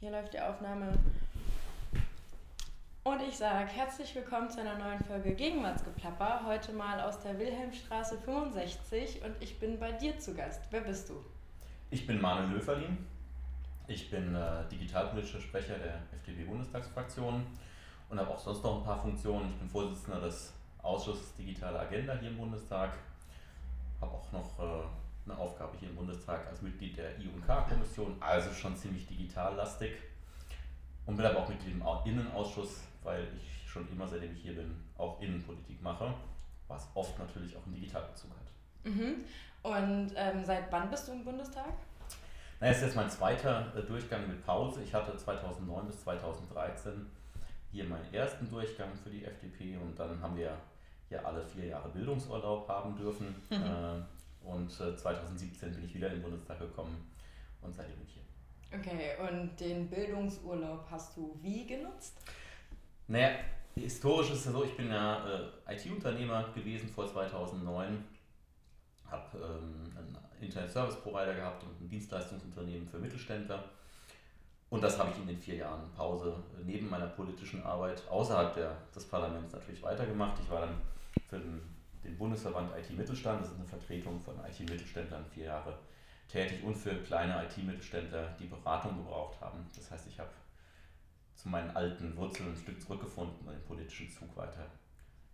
Hier läuft die Aufnahme. Und ich sage herzlich willkommen zu einer neuen Folge Gegenwartsgeplapper. Heute mal aus der Wilhelmstraße 65 und ich bin bei dir zu Gast. Wer bist du? Ich bin Manuel Löferlin. Ich bin äh, digitalpolitischer Sprecher der FDP-Bundestagsfraktion und habe auch sonst noch ein paar Funktionen. Ich bin Vorsitzender des Ausschusses Digitale Agenda hier im Bundestag. Habe auch noch äh, eine Aufgabe hier im Bundestag als Mitglied der I&K-Kommission, also schon ziemlich digitallastig. Und bin aber auch Mitglied im Innenausschuss, weil ich schon immer, seitdem ich hier bin, auch Innenpolitik mache, was oft natürlich auch einen Digitalbezug hat. Mhm. Und ähm, seit wann bist du im Bundestag? Na, es ist jetzt mein zweiter äh, Durchgang mit Pause. Ich hatte 2009 bis 2013 hier meinen ersten Durchgang für die FDP und dann haben wir ja alle vier Jahre Bildungsurlaub haben dürfen. Mhm. Äh, und 2017 äh, bin ich wieder in den Bundestag gekommen und seitdem bin ich hier. Okay, und den Bildungsurlaub hast du wie genutzt? Naja, historisch ist es so, ich bin ja äh, IT-Unternehmer gewesen vor 2009, habe ähm, einen Internet-Service-Provider gehabt und ein Dienstleistungsunternehmen für Mittelständler. Und das habe ich in den vier Jahren Pause neben meiner politischen Arbeit außerhalb der, des Parlaments natürlich weitergemacht. Ich war dann für den den Bundesverband IT-Mittelstand, das ist eine Vertretung von IT-Mittelständlern, vier Jahre tätig und für kleine IT-Mittelständler, die Beratung gebraucht haben. Das heißt, ich habe zu meinen alten Wurzeln ein Stück zurückgefunden und den politischen Zug weiter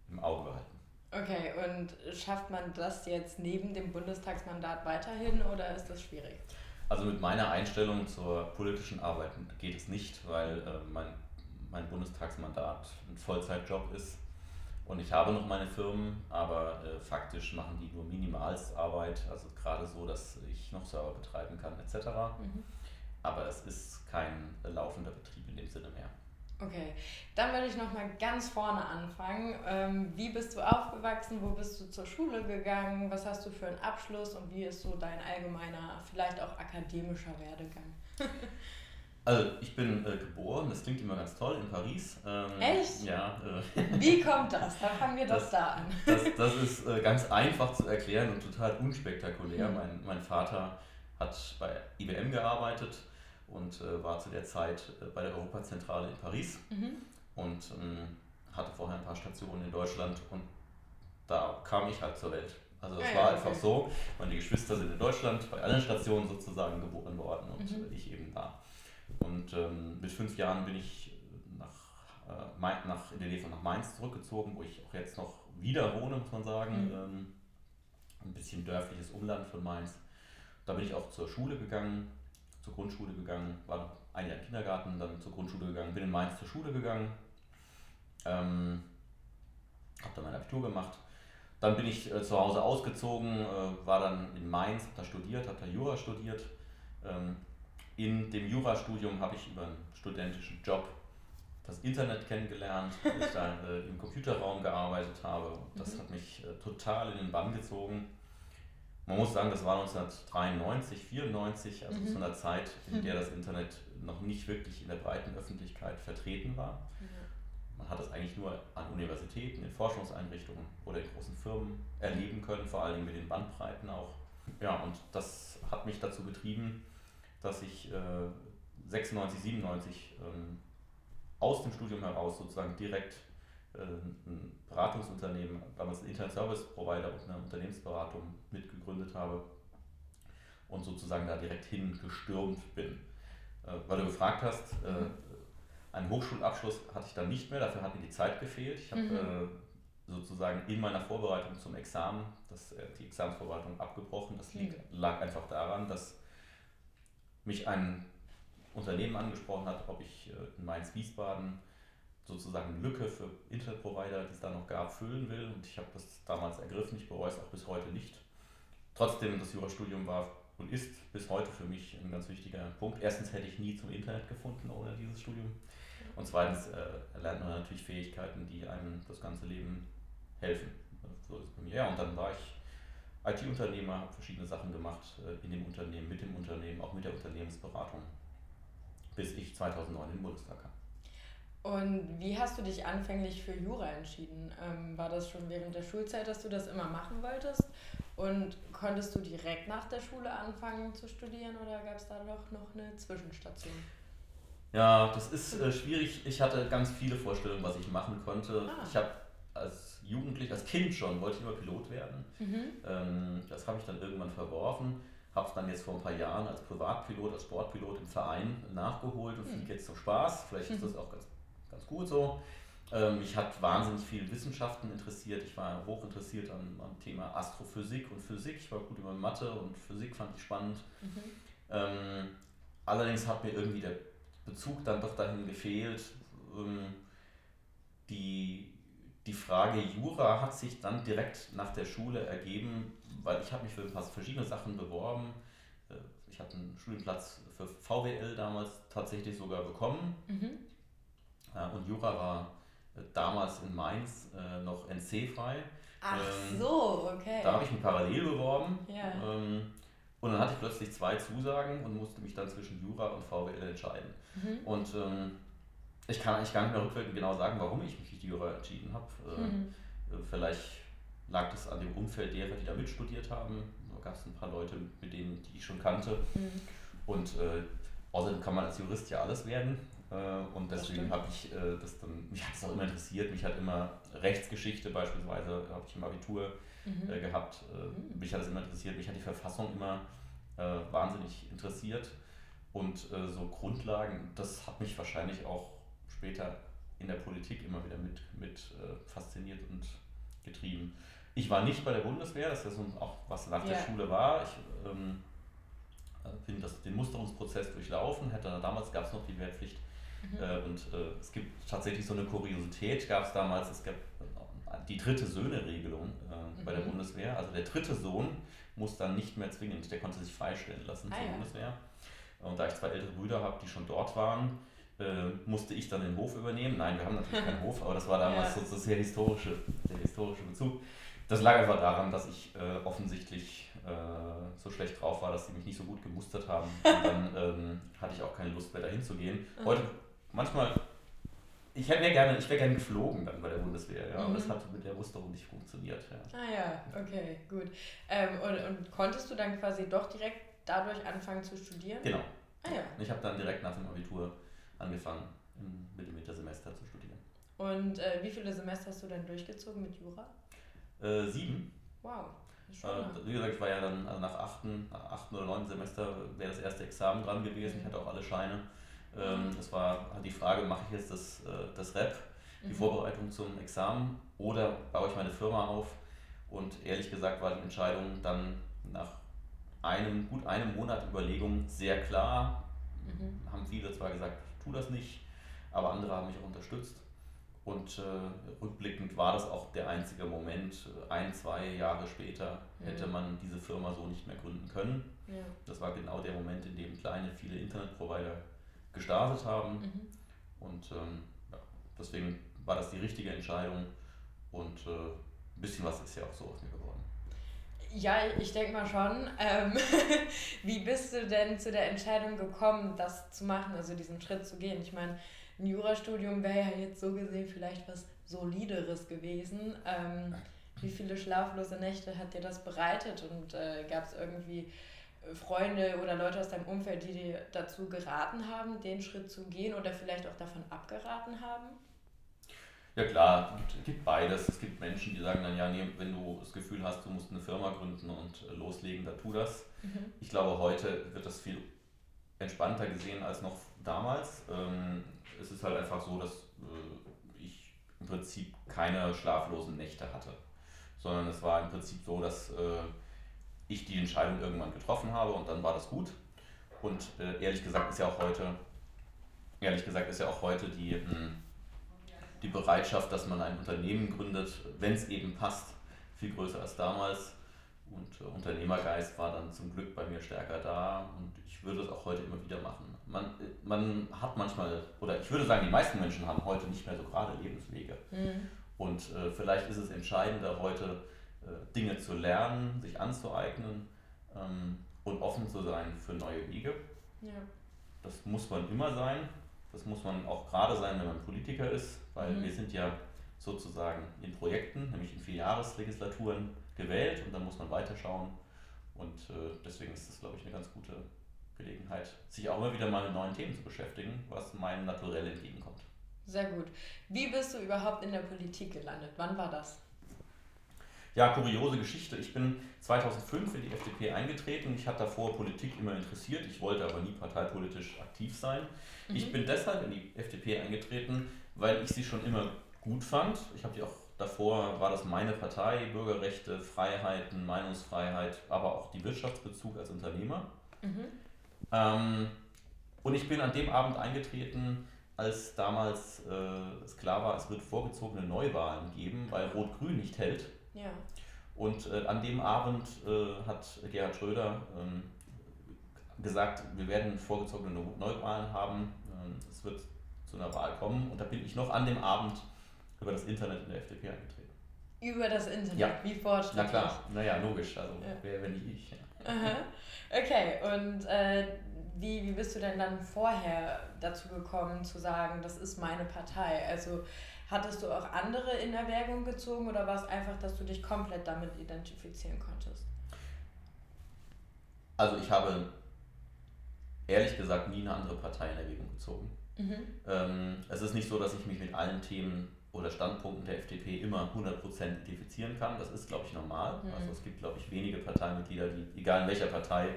im Auge behalten. Okay, und schafft man das jetzt neben dem Bundestagsmandat weiterhin oder ist das schwierig? Also mit meiner Einstellung zur politischen Arbeit geht es nicht, weil äh, mein, mein Bundestagsmandat ein Vollzeitjob ist und ich habe noch meine Firmen, aber äh, faktisch machen die nur Minimalstarbeit, also gerade so, dass ich noch Server betreiben kann etc. Mhm. Aber es ist kein laufender Betrieb in dem Sinne mehr. Okay, dann würde ich nochmal ganz vorne anfangen. Ähm, wie bist du aufgewachsen? Wo bist du zur Schule gegangen? Was hast du für einen Abschluss und wie ist so dein allgemeiner, vielleicht auch akademischer Werdegang? Also ich bin äh, geboren, das klingt immer ganz toll, in Paris. Ähm, Echt? Ja. Äh, Wie kommt das? Da fangen wir das, doch da an. Das, das ist äh, ganz einfach zu erklären und total unspektakulär. Mhm. Mein, mein Vater hat bei IBM gearbeitet und äh, war zu der Zeit äh, bei der Europazentrale in Paris mhm. und ähm, hatte vorher ein paar Stationen in Deutschland und da kam ich halt zur Welt. Also es ah, war ja, einfach okay. so, meine Geschwister sind in Deutschland bei allen Stationen sozusagen geboren worden und mhm. ich eben da. Und ähm, mit fünf Jahren bin ich nach, äh, nach, in der Nähe von nach Mainz zurückgezogen, wo ich auch jetzt noch wieder wohne, muss man sagen. Mhm. Ähm, ein bisschen dörfliches Umland von Mainz. Da bin ich auch zur Schule gegangen, zur Grundschule gegangen, war ein Jahr im Kindergarten, dann zur Grundschule gegangen, bin in Mainz zur Schule gegangen, ähm, habe dann mein Abitur gemacht. Dann bin ich äh, zu Hause ausgezogen, äh, war dann in Mainz, habe da studiert, habe da Jura studiert, ähm, in dem Jurastudium habe ich über einen studentischen Job das Internet kennengelernt, weil ich da äh, im Computerraum gearbeitet habe. Das mhm. hat mich äh, total in den Bann gezogen. Man muss sagen, das war 1993, 94, also mhm. zu einer Zeit, in der mhm. das Internet noch nicht wirklich in der breiten Öffentlichkeit vertreten war. Mhm. Man hat das eigentlich nur an Universitäten, in Forschungseinrichtungen oder in großen Firmen erleben können, vor allem mit den Bandbreiten auch. Ja, und das hat mich dazu getrieben, dass ich äh, 96, 97 ähm, aus dem Studium heraus sozusagen direkt äh, ein Beratungsunternehmen, damals ein Internet Service Provider und eine Unternehmensberatung mitgegründet habe und sozusagen da direkt hingestürmt bin. Äh, weil du gefragt hast, äh, mhm. einen Hochschulabschluss hatte ich dann nicht mehr, dafür hat mir die Zeit gefehlt. Ich habe mhm. Äh, sozusagen in meiner Vorbereitung zum Examen das, äh, die Examensvorbereitung abgebrochen. Das liegt, lag einfach daran, dass mich ein Unternehmen angesprochen hat, ob ich äh, in Mainz-Wiesbaden sozusagen Lücke für Internetprovider, die es da noch gab, füllen will. Und ich habe das damals ergriffen, ich bereue es auch bis heute nicht. Trotzdem, das Jurastudium war und ist bis heute für mich ein ganz wichtiger Punkt. Erstens hätte ich nie zum Internet gefunden ohne dieses Studium. Und zweitens äh, lernt man natürlich Fähigkeiten, die einem das ganze Leben helfen. So ist es bei mir. Ja, und dann war ich IT-Unternehmer, habe verschiedene Sachen gemacht äh, in dem Unternehmen, mit dem Unternehmen, auch mit der Unternehmensberatung, bis ich 2009 in den Bundestag kam. Und wie hast du dich anfänglich für Jura entschieden? Ähm, war das schon während der Schulzeit, dass du das immer machen wolltest? Und konntest du direkt nach der Schule anfangen zu studieren oder gab es da doch noch eine Zwischenstation? Ja, das ist äh, schwierig. Ich hatte ganz viele Vorstellungen, was ich machen konnte. Ah. Ich habe als Jugendlich, als Kind schon, wollte ich immer Pilot werden. Mhm. Ähm, das habe ich dann irgendwann verworfen. Habe es dann jetzt vor ein paar Jahren als Privatpilot, als Sportpilot im Verein nachgeholt und mhm. fliege jetzt zum Spaß. Vielleicht ist mhm. das auch ganz, ganz gut so. Ähm, mich hat wahnsinnig viel Wissenschaften interessiert. Ich war hoch interessiert am, am Thema Astrophysik und Physik. Ich war gut über Mathe und Physik fand ich spannend. Mhm. Ähm, allerdings hat mir irgendwie der Bezug dann doch dahin gefehlt. Ähm, die, die Frage Jura hat sich dann direkt nach der Schule ergeben, weil ich habe mich für ein paar verschiedene Sachen beworben. Äh, ich hatte einen Studienplatz für VWL damals tatsächlich sogar bekommen. Mhm. Äh, und Jura war äh, damals in Mainz noch NC-frei. Ach ähm, so, okay. Da habe ich mich parallel beworben. Ja. Ähm, und dann hatte ich plötzlich zwei Zusagen und musste mich dann zwischen Jura und VWL entscheiden. Mhm. Und ähm, ich kann eigentlich gar nicht mehr rückwirkend genau sagen, warum ich mich für Jura entschieden habe. Äh, mhm. Äh, vielleicht lag das an dem Umfeld derer, die da mitstudiert haben. Da gab es ein paar Leute, mit denen die ich schon kannte. Mhm. Und äh, außerdem kann man als Jurist ja alles werden. Äh, und deswegen habe ich äh, das dann, mich hat es auch immer interessiert. Mich hat immer Rechtsgeschichte beispielsweise, habe ich im Abitur mhm. Äh, gehabt. Mhm. Mich hat es immer interessiert. Mich hat die Verfassung immer wahnsinnig interessiert. Und so Grundlagen, das hat mich wahrscheinlich auch später in der Politik immer wieder mit, mit äh, fasziniert und getrieben. Ich war nicht bei der Bundeswehr, das ist ja auch was nach yeah. der Schule war. Ich ähm, äh, bin das, den Musterungsprozess durchlaufen, hätte, damals gab es noch die Wehrpflicht. Mhm. Äh, und äh, es gibt tatsächlich so eine Kuriosität, gab es damals, es gab äh, die dritte Söhne-Regelung äh, bei der mhm. Bundeswehr. Also der dritte Sohn muss dann nicht mehr zwingend, der konnte sich freistellen lassen ah, zur ja. Bundeswehr. Und da ich zwei ältere Brüder habe, die schon dort waren, äh, musste ich dann den Hof übernehmen. Nein, wir haben natürlich keinen Hof, aber das war damals ja. so, so sehr historische, der historische Bezug. Das lag einfach daran, dass ich äh, offensichtlich äh, so schlecht drauf war, dass sie mich nicht so gut gemustert haben. Und dann ähm, hatte ich auch keine Lust mehr dahin zu gehen. Mhm. Heute manchmal, ich wäre gerne, ich gerne geflogen dann bei der Bundeswehr, ja, mhm. das hat mit der Musterung nicht funktioniert. Ja. Ah ja, okay, gut. Ähm, und, und konntest du dann quasi doch direkt dadurch anfangen zu studieren? Genau. Ah ja. Ich habe dann direkt nach dem Abitur angefangen, im Millimetersemester zu studieren. Und äh, wie viele Semester hast du dann durchgezogen mit Jura? Äh, sieben. Wow. Äh, wie gesagt, ich war ja dann also nach achten, achten oder neunten Semester wäre das erste Examen dran gewesen. Ich hatte auch alle Scheine. Ähm, mhm. Es war halt die Frage, mache ich jetzt das, äh, das Rep, die mhm. Vorbereitung zum Examen oder baue ich meine Firma auf? Und ehrlich gesagt war die Entscheidung dann nach einem, gut einem Monat Überlegung sehr klar. Mhm. Haben viele zwar gesagt, tu das nicht, aber andere haben mich auch unterstützt. Und äh, rückblickend war das auch der einzige Moment, ein, zwei Jahre später hätte man diese Firma so nicht mehr gründen können. Ja. Das war genau der Moment, in dem kleine, viele Internetprovider gestartet haben. Mhm. Und ähm, ja, deswegen war das die richtige Entscheidung und äh, ein bisschen was ist ja auch so aus mir geworden. Ja, ich denke mal schon. Ähm, wie bist du denn zu der Entscheidung gekommen, das zu machen, also diesen Schritt zu gehen? Ich meine, ein Jurastudium wäre ja jetzt so gesehen vielleicht was Solideres gewesen. Ähm, wie viele schlaflose Nächte hat dir das bereitet und äh, gab es irgendwie Freunde oder Leute aus deinem Umfeld, die dir dazu geraten haben, den Schritt zu gehen oder vielleicht auch davon abgeraten haben? Ja klar, es gibt beides. Es gibt Menschen, die sagen dann, ja, nee, wenn du das Gefühl hast, du musst eine Firma gründen und äh, loslegen, dann tu das. Mhm. Ich glaube, heute wird das viel entspannter gesehen als noch damals. Ähm, es ist halt einfach so, dass äh, ich im Prinzip keine schlaflosen Nächte hatte, sondern es war im Prinzip so, dass äh, ich die Entscheidung irgendwann getroffen habe und dann war das gut. Und ehrlich gesagt ist ja auch heute, ehrlich gesagt ist ja auch heute die hm, die Bereitschaft, dass man ein Unternehmen gründet, wenn es eben passt, viel größer als damals. Und äh, Unternehmergeist war dann zum Glück bei mir stärker da und ich würde es auch heute immer wieder machen. Man, äh, man hat manchmal, oder ich würde sagen, die meisten Menschen haben heute nicht mehr so gerade Lebenswege. Mhm. Und äh, vielleicht ist es entscheidender, heute äh, Dinge zu lernen, sich anzueignen ähm, und offen zu sein für neue Wege. Ja. Das muss man immer sein. Das muss man auch gerade sein, wenn man Politiker ist weil mhm. wir sind ja sozusagen in Projekten, nämlich in Vierjahreslegislaturen gewählt und dann muss man weiterschauen und äh, deswegen ist das, glaube ich, eine ganz gute Gelegenheit, sich auch immer wieder mal mit neuen Themen zu beschäftigen, was meinem Naturell entgegenkommt. Sehr gut. Wie bist du überhaupt in der Politik gelandet? Wann war das? Ja, kuriose Geschichte. Ich bin 2005 in die FDP eingetreten. Ich hatte davor Politik immer interessiert. Ich wollte aber nie parteipolitisch aktiv sein. Mhm. Ich bin deshalb in die FDP eingetreten, weil ich sie schon immer gut fand. Ich habe die auch davor, war das meine Partei, Bürgerrechte, Freiheiten, Meinungsfreiheit, aber auch die Wirtschaftsbezug als Unternehmer. Mhm. Ähm, und ich bin an dem Abend eingetreten, als damals äh, es klar war, es wird vorgezogene Neuwahlen geben, weil Rot-Grün nicht hält. Ja. Und äh, an dem Abend äh, hat Gerhard Schröder ähm, gesagt, wir werden vorgezogene Neuwahlen haben, ähm, es wird zu einer Wahl kommen. Und da bin ich noch an dem Abend über das Internet in der FDP eingetreten. Über das Internet? Ja. Wie fortschrittlich? Na klar, naja, logisch. Also, ja. wer, wenn nicht ich. Ja. Okay, und äh, wie, wie bist du denn dann vorher dazu gekommen, zu sagen, das ist meine Partei? Also hattest du auch andere in Erwägung gezogen oder war es einfach, dass du dich komplett damit identifizieren konntest? Also ich habe ehrlich gesagt nie eine andere Partei in Erwägung gezogen. Mhm. Ähm, es ist nicht so, dass ich mich mit allen Themen oder Standpunkten der FDP immer 100% identifizieren kann. Das ist, glaube ich, normal. Mhm. Also es gibt, glaube ich, wenige Parteimitglieder, die, egal in welcher Partei,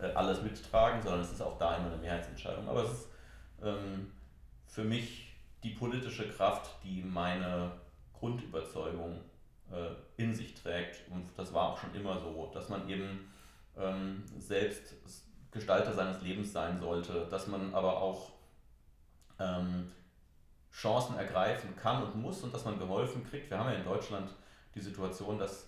ja. äh, alles mittragen, sondern es ist auch da immer eine Mehrheitsentscheidung. Aber es ist ähm, für mich die politische Kraft, die meine Grundüberzeugung äh, in sich trägt. Und das war auch schon immer so, dass man eben ähm, selbst Gestalter seines Lebens sein sollte, dass man aber auch ähm, Chancen ergreifen kann und muss und dass man geholfen kriegt. Wir haben ja in Deutschland die Situation, dass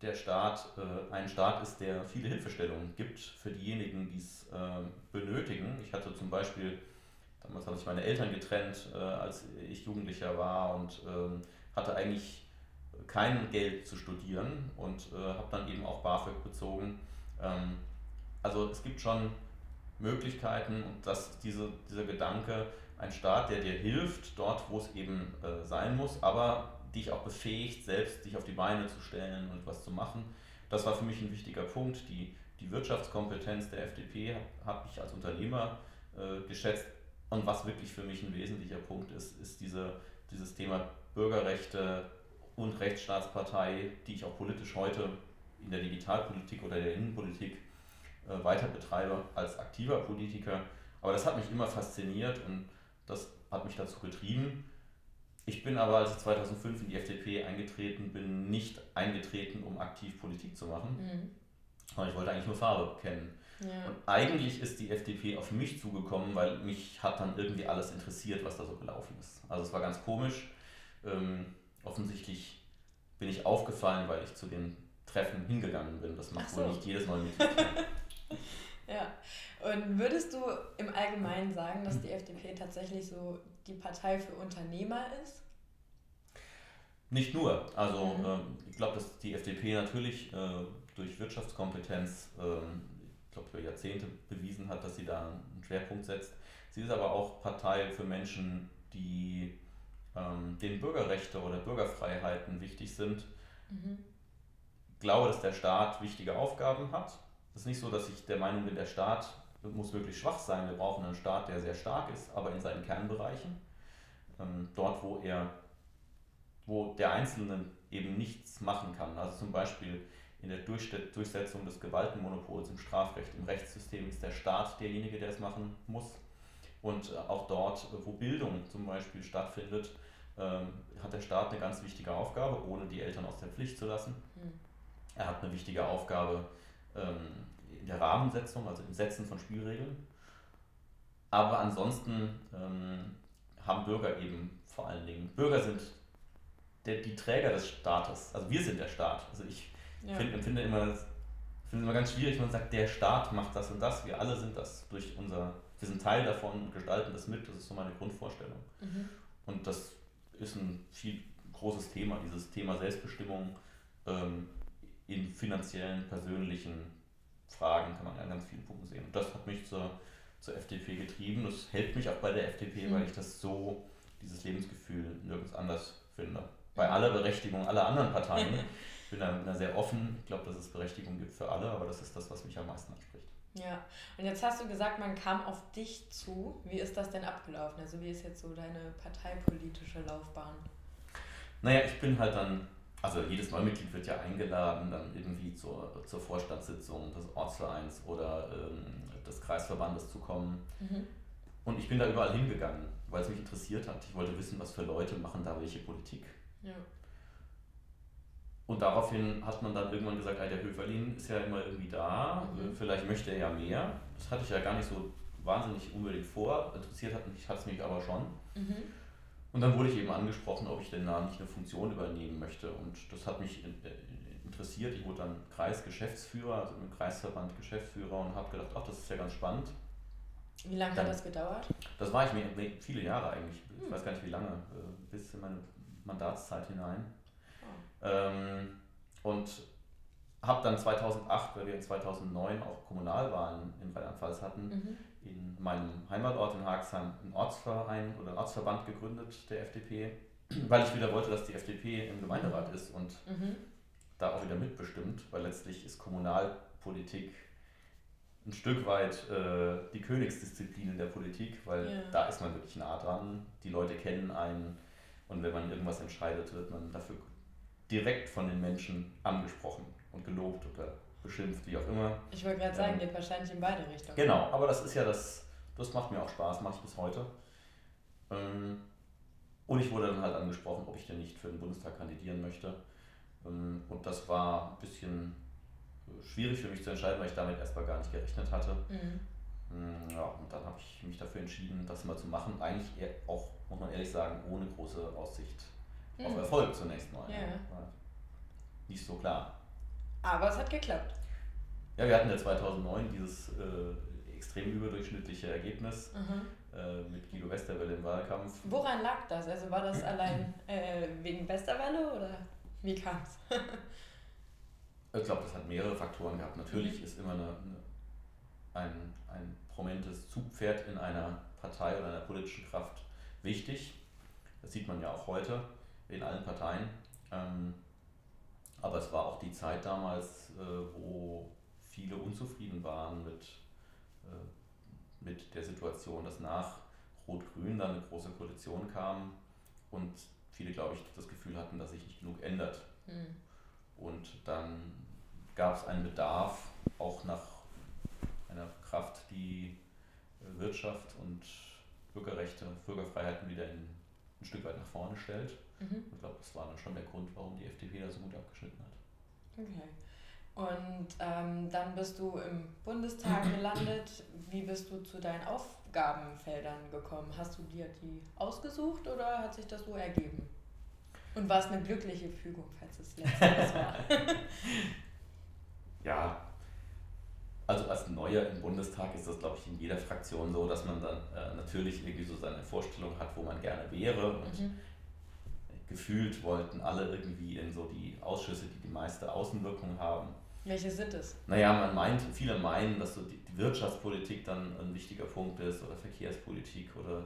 der Staat äh, ein Staat ist, der viele Hilfestellungen gibt für diejenigen, die es äh, benötigen. Ich hatte zum Beispiel, damals haben sich meine Eltern getrennt, äh, als ich Jugendlicher war und ähm, hatte eigentlich kein Geld zu studieren und äh, habe dann eben auch BAföG bezogen. Ähm, also es gibt schon Möglichkeiten und dass diese, dieser Gedanke, ein Staat, der dir hilft, dort, wo es eben äh, sein muss, aber dich auch befähigt, selbst dich auf die Beine zu stellen und was zu machen. Das war für mich ein wichtiger Punkt. Die, die Wirtschaftskompetenz der FDP habe ich als Unternehmer äh, geschätzt. Und was wirklich für mich ein wesentlicher Punkt ist, ist diese, dieses Thema Bürgerrechte und Rechtsstaatspartei, die ich auch politisch heute in der Digitalpolitik oder der Innenpolitik äh, weiter betreibe als aktiver Politiker. Aber das hat mich immer fasziniert und das hat mich dazu getrieben. Ich bin aber, als ich 2005 in die FDP eingetreten bin, nicht eingetreten, um aktiv Politik zu machen. Mhm. Aber ich wollte eigentlich nur Farbe kennen. Ja. Und eigentlich ist die FDP auf mich zugekommen, weil mich hat dann irgendwie alles interessiert, was da so gelaufen ist. Also es war ganz komisch. Ähm, offensichtlich bin ich aufgefallen, weil ich zu den Treffen hingegangen bin. Das macht so. wohl nicht jedes Mal mit. ja. Und würdest du im Allgemeinen sagen, dass die FDP tatsächlich so die Partei für Unternehmer ist? Nicht nur. Also mhm. ähm, ich glaube, dass die FDP natürlich äh, durch Wirtschaftskompetenz, ich glaube, über Jahrzehnte bewiesen hat, dass sie da einen Schwerpunkt setzt. Sie ist aber auch Partei für Menschen, die ähm, denen Bürgerrechte oder Bürgerfreiheiten wichtig sind. Mhm. Ich glaube, dass der Staat wichtige Aufgaben hat. Es ist nicht so, dass ich der Meinung bin, der Staat muss wirklich schwach sein. Wir brauchen einen Staat, der sehr stark ist, aber in seinen Kernbereichen. Ähm, dort, wo er, wo der Einzelne eben nichts machen kann. Also zum Beispiel in der Durchsetzung des Gewaltenmonopols im Strafrecht, im Rechtssystem ist der Staat derjenige, der es machen muss. Und äh, auch dort, wo Bildung zum Beispiel stattfindet, ähm, hat der Staat eine ganz wichtige Aufgabe, ohne die Eltern aus der Pflicht zu lassen. Hm. Er hat eine wichtige Aufgabe, ähm, in der Rahmensetzung, also im Setzen von Spielregeln. Aber ansonsten ähm, haben Bürger eben vor allen Dingen, Bürger sind der, die Träger des Staates, also wir sind der Staat. Also ich ja. find, empfinde immer, finde immer ganz schwierig, wenn man sagt, der Staat macht das und das, wir alle sind das durch unser, wir sind Teil davon und gestalten das mit, das ist so meine Grundvorstellung. Mhm. Und das ist ein viel großes Thema, dieses Thema Selbstbestimmung ähm, in finanziellen, persönlichen Fragen kann man an ganz vielen Punkten sehen. Und das hat mich zur, zur FDP getrieben. Das hält mich auch bei der FDP, mhm. weil ich das so, dieses Lebensgefühl nirgends anders finde. Bei aller Berechtigung aller anderen Parteien. ich bin da, bin da sehr offen. Ich glaube, dass es Berechtigung gibt für alle, aber das ist das, was mich am meisten anspricht. Ja, und jetzt hast du gesagt, man kam auf dich zu. Wie ist das denn abgelaufen? Also wie ist jetzt so deine parteipolitische Laufbahn? Naja, ich bin halt dann, also jedes Neumitglied wird ja eingeladen, dann irgendwie zur, zur Vorstandssitzung des Ortsvereins oder ähm, des Kreisverbandes zu kommen. Mhm. Und ich bin da überall hingegangen, weil es mich interessiert hat. Ich wollte wissen, was für Leute machen da welche Politik. Ja. Und daraufhin hat man dann irgendwann gesagt, der Höferlin ist ja immer irgendwie da, mhm. vielleicht möchte er ja mehr. Das hatte ich ja gar nicht so wahnsinnig unbedingt vor. Interessiert hat mich, hat es mich aber schon. Mhm. Und dann wurde ich eben angesprochen, ob ich denn da nicht eine Funktion übernehmen möchte. Und das hat mich interessiert. Ich wurde dann Kreisgeschäftsführer, also im Kreisverband Geschäftsführer und habe gedacht, ach, das ist ja ganz spannend. Wie lange dann, hat das gedauert? Das war ich mir viele Jahre eigentlich. Ich hm. weiß gar nicht wie lange, äh, bis in meine Mandatszeit hinein. Ähm, und habe dann 2008, weil wir 2009 auch Kommunalwahlen in Rheinland-Pfalz hatten, mhm. in meinem Heimatort in Haagsheim einen Ortsverein oder einen Ortsverband gegründet, der FDP, weil ich wieder wollte, dass die FDP im Gemeinderat ist und mhm. da auch wieder mitbestimmt, weil letztlich ist Kommunalpolitik ein Stück weit äh, die Königsdisziplin in der Politik, weil ja. da ist man wirklich nah dran, die Leute kennen einen und wenn man irgendwas entscheidet, wird man dafür direkt von den Menschen angesprochen und gelobt oder beschimpft, wie auch immer. Ich wollte gerade sagen, ähm, geht wahrscheinlich in beide Richtungen. Genau, aber das ist ja das, das macht mir auch Spaß, mache ich bis heute. Ähm, und ich wurde dann halt angesprochen, ob ich denn nicht für den Bundestag kandidieren möchte. Ähm, und das war ein bisschen schwierig für mich zu entscheiden, weil ich damit erstmal gar nicht gerechnet hatte. Mhm. Ja, und dann habe ich mich dafür entschieden, das mal zu machen. Eigentlich auch, muss man ehrlich sagen, ohne große Aussicht mhm. auf Erfolg zunächst mal. Ja. Ja. Nicht so klar. Aber es hat geklappt. Ja, wir hatten ja 2009 dieses äh, extrem überdurchschnittliche Ergebnis mhm. äh, mit Guido Westerwelle im Wahlkampf. Woran lag das? Also war das allein äh, wegen Westerwelle oder wie kam es? ich glaube, das hat mehrere Faktoren gehabt. Natürlich mhm. ist immer eine, eine, ein, ein prominentes Zugpferd in einer Partei oder einer politischen Kraft wichtig. Das sieht man ja auch heute in allen Parteien. Ähm, aber es war auch die Zeit damals, äh, wo viele unzufrieden waren mit, äh, mit der Situation, dass nach Rot-Grün dann eine große Koalition kam und viele, glaube ich, das Gefühl hatten, dass sich nicht genug ändert. Mhm. Und dann gab es einen Bedarf auch nach einer Kraft, die äh, Wirtschaft und Bürgerrechte, Bürgerfreiheiten wieder in, ein Stück weit nach vorne stellt. Mhm. Ich glaube, das war dann schon der Grund, warum die FDP da so gut abgeschnitten hat. Okay. Und ähm, dann bist du im Bundestag gelandet. Wie bist du zu deinen Aufgabenfeldern gekommen? Hast du dir die ausgesucht oder hat sich das so ergeben? Und war es eine glückliche Fügung, falls es letzteres war? ja, also als Neuer im Bundestag ist das, glaube ich, in jeder Fraktion so, dass man dann äh, natürlich irgendwie so seine Vorstellung hat, wo man gerne wäre. Und mhm gefühlt wollten alle irgendwie in so die Ausschüsse, die die meiste Außenwirkung haben. Welche sind es? Naja, man meint, viele meinen, dass so die, Wirtschaftspolitik dann ein wichtiger Punkt ist oder Verkehrspolitik oder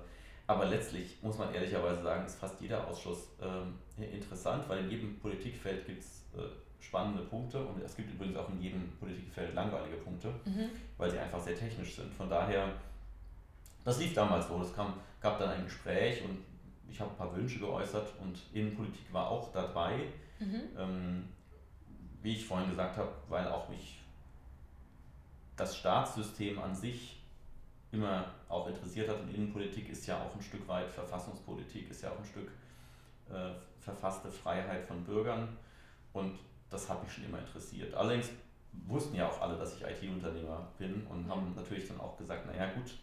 aber letztlich muss man ehrlicherweise sagen, ist fast jeder Ausschuss ähm, interessant, weil in jedem Politikfeld gibt es äh, spannende Punkte und es gibt übrigens auch in jedem Politikfeld langweilige Punkte, mhm. weil sie einfach sehr technisch sind. Von daher, das lief damals so. Es kam, gab dann ein Gespräch und ich habe ein paar Wünsche geäußert und Innenpolitik war auch dabei. Mhm. Ähm, wie ich vorhin gesagt habe, weil auch mich das Staatssystem an sich immer auch interessiert hat und Innenpolitik ist ja auch ein Stück weit Verfassungspolitik, ist ja auch ein Stück äh, verfasste Freiheit von Bürgern und das hat mich schon immer interessiert. Allerdings wussten ja auch alle, dass ich IT-Unternehmer bin und haben natürlich dann auch gesagt, naja gut,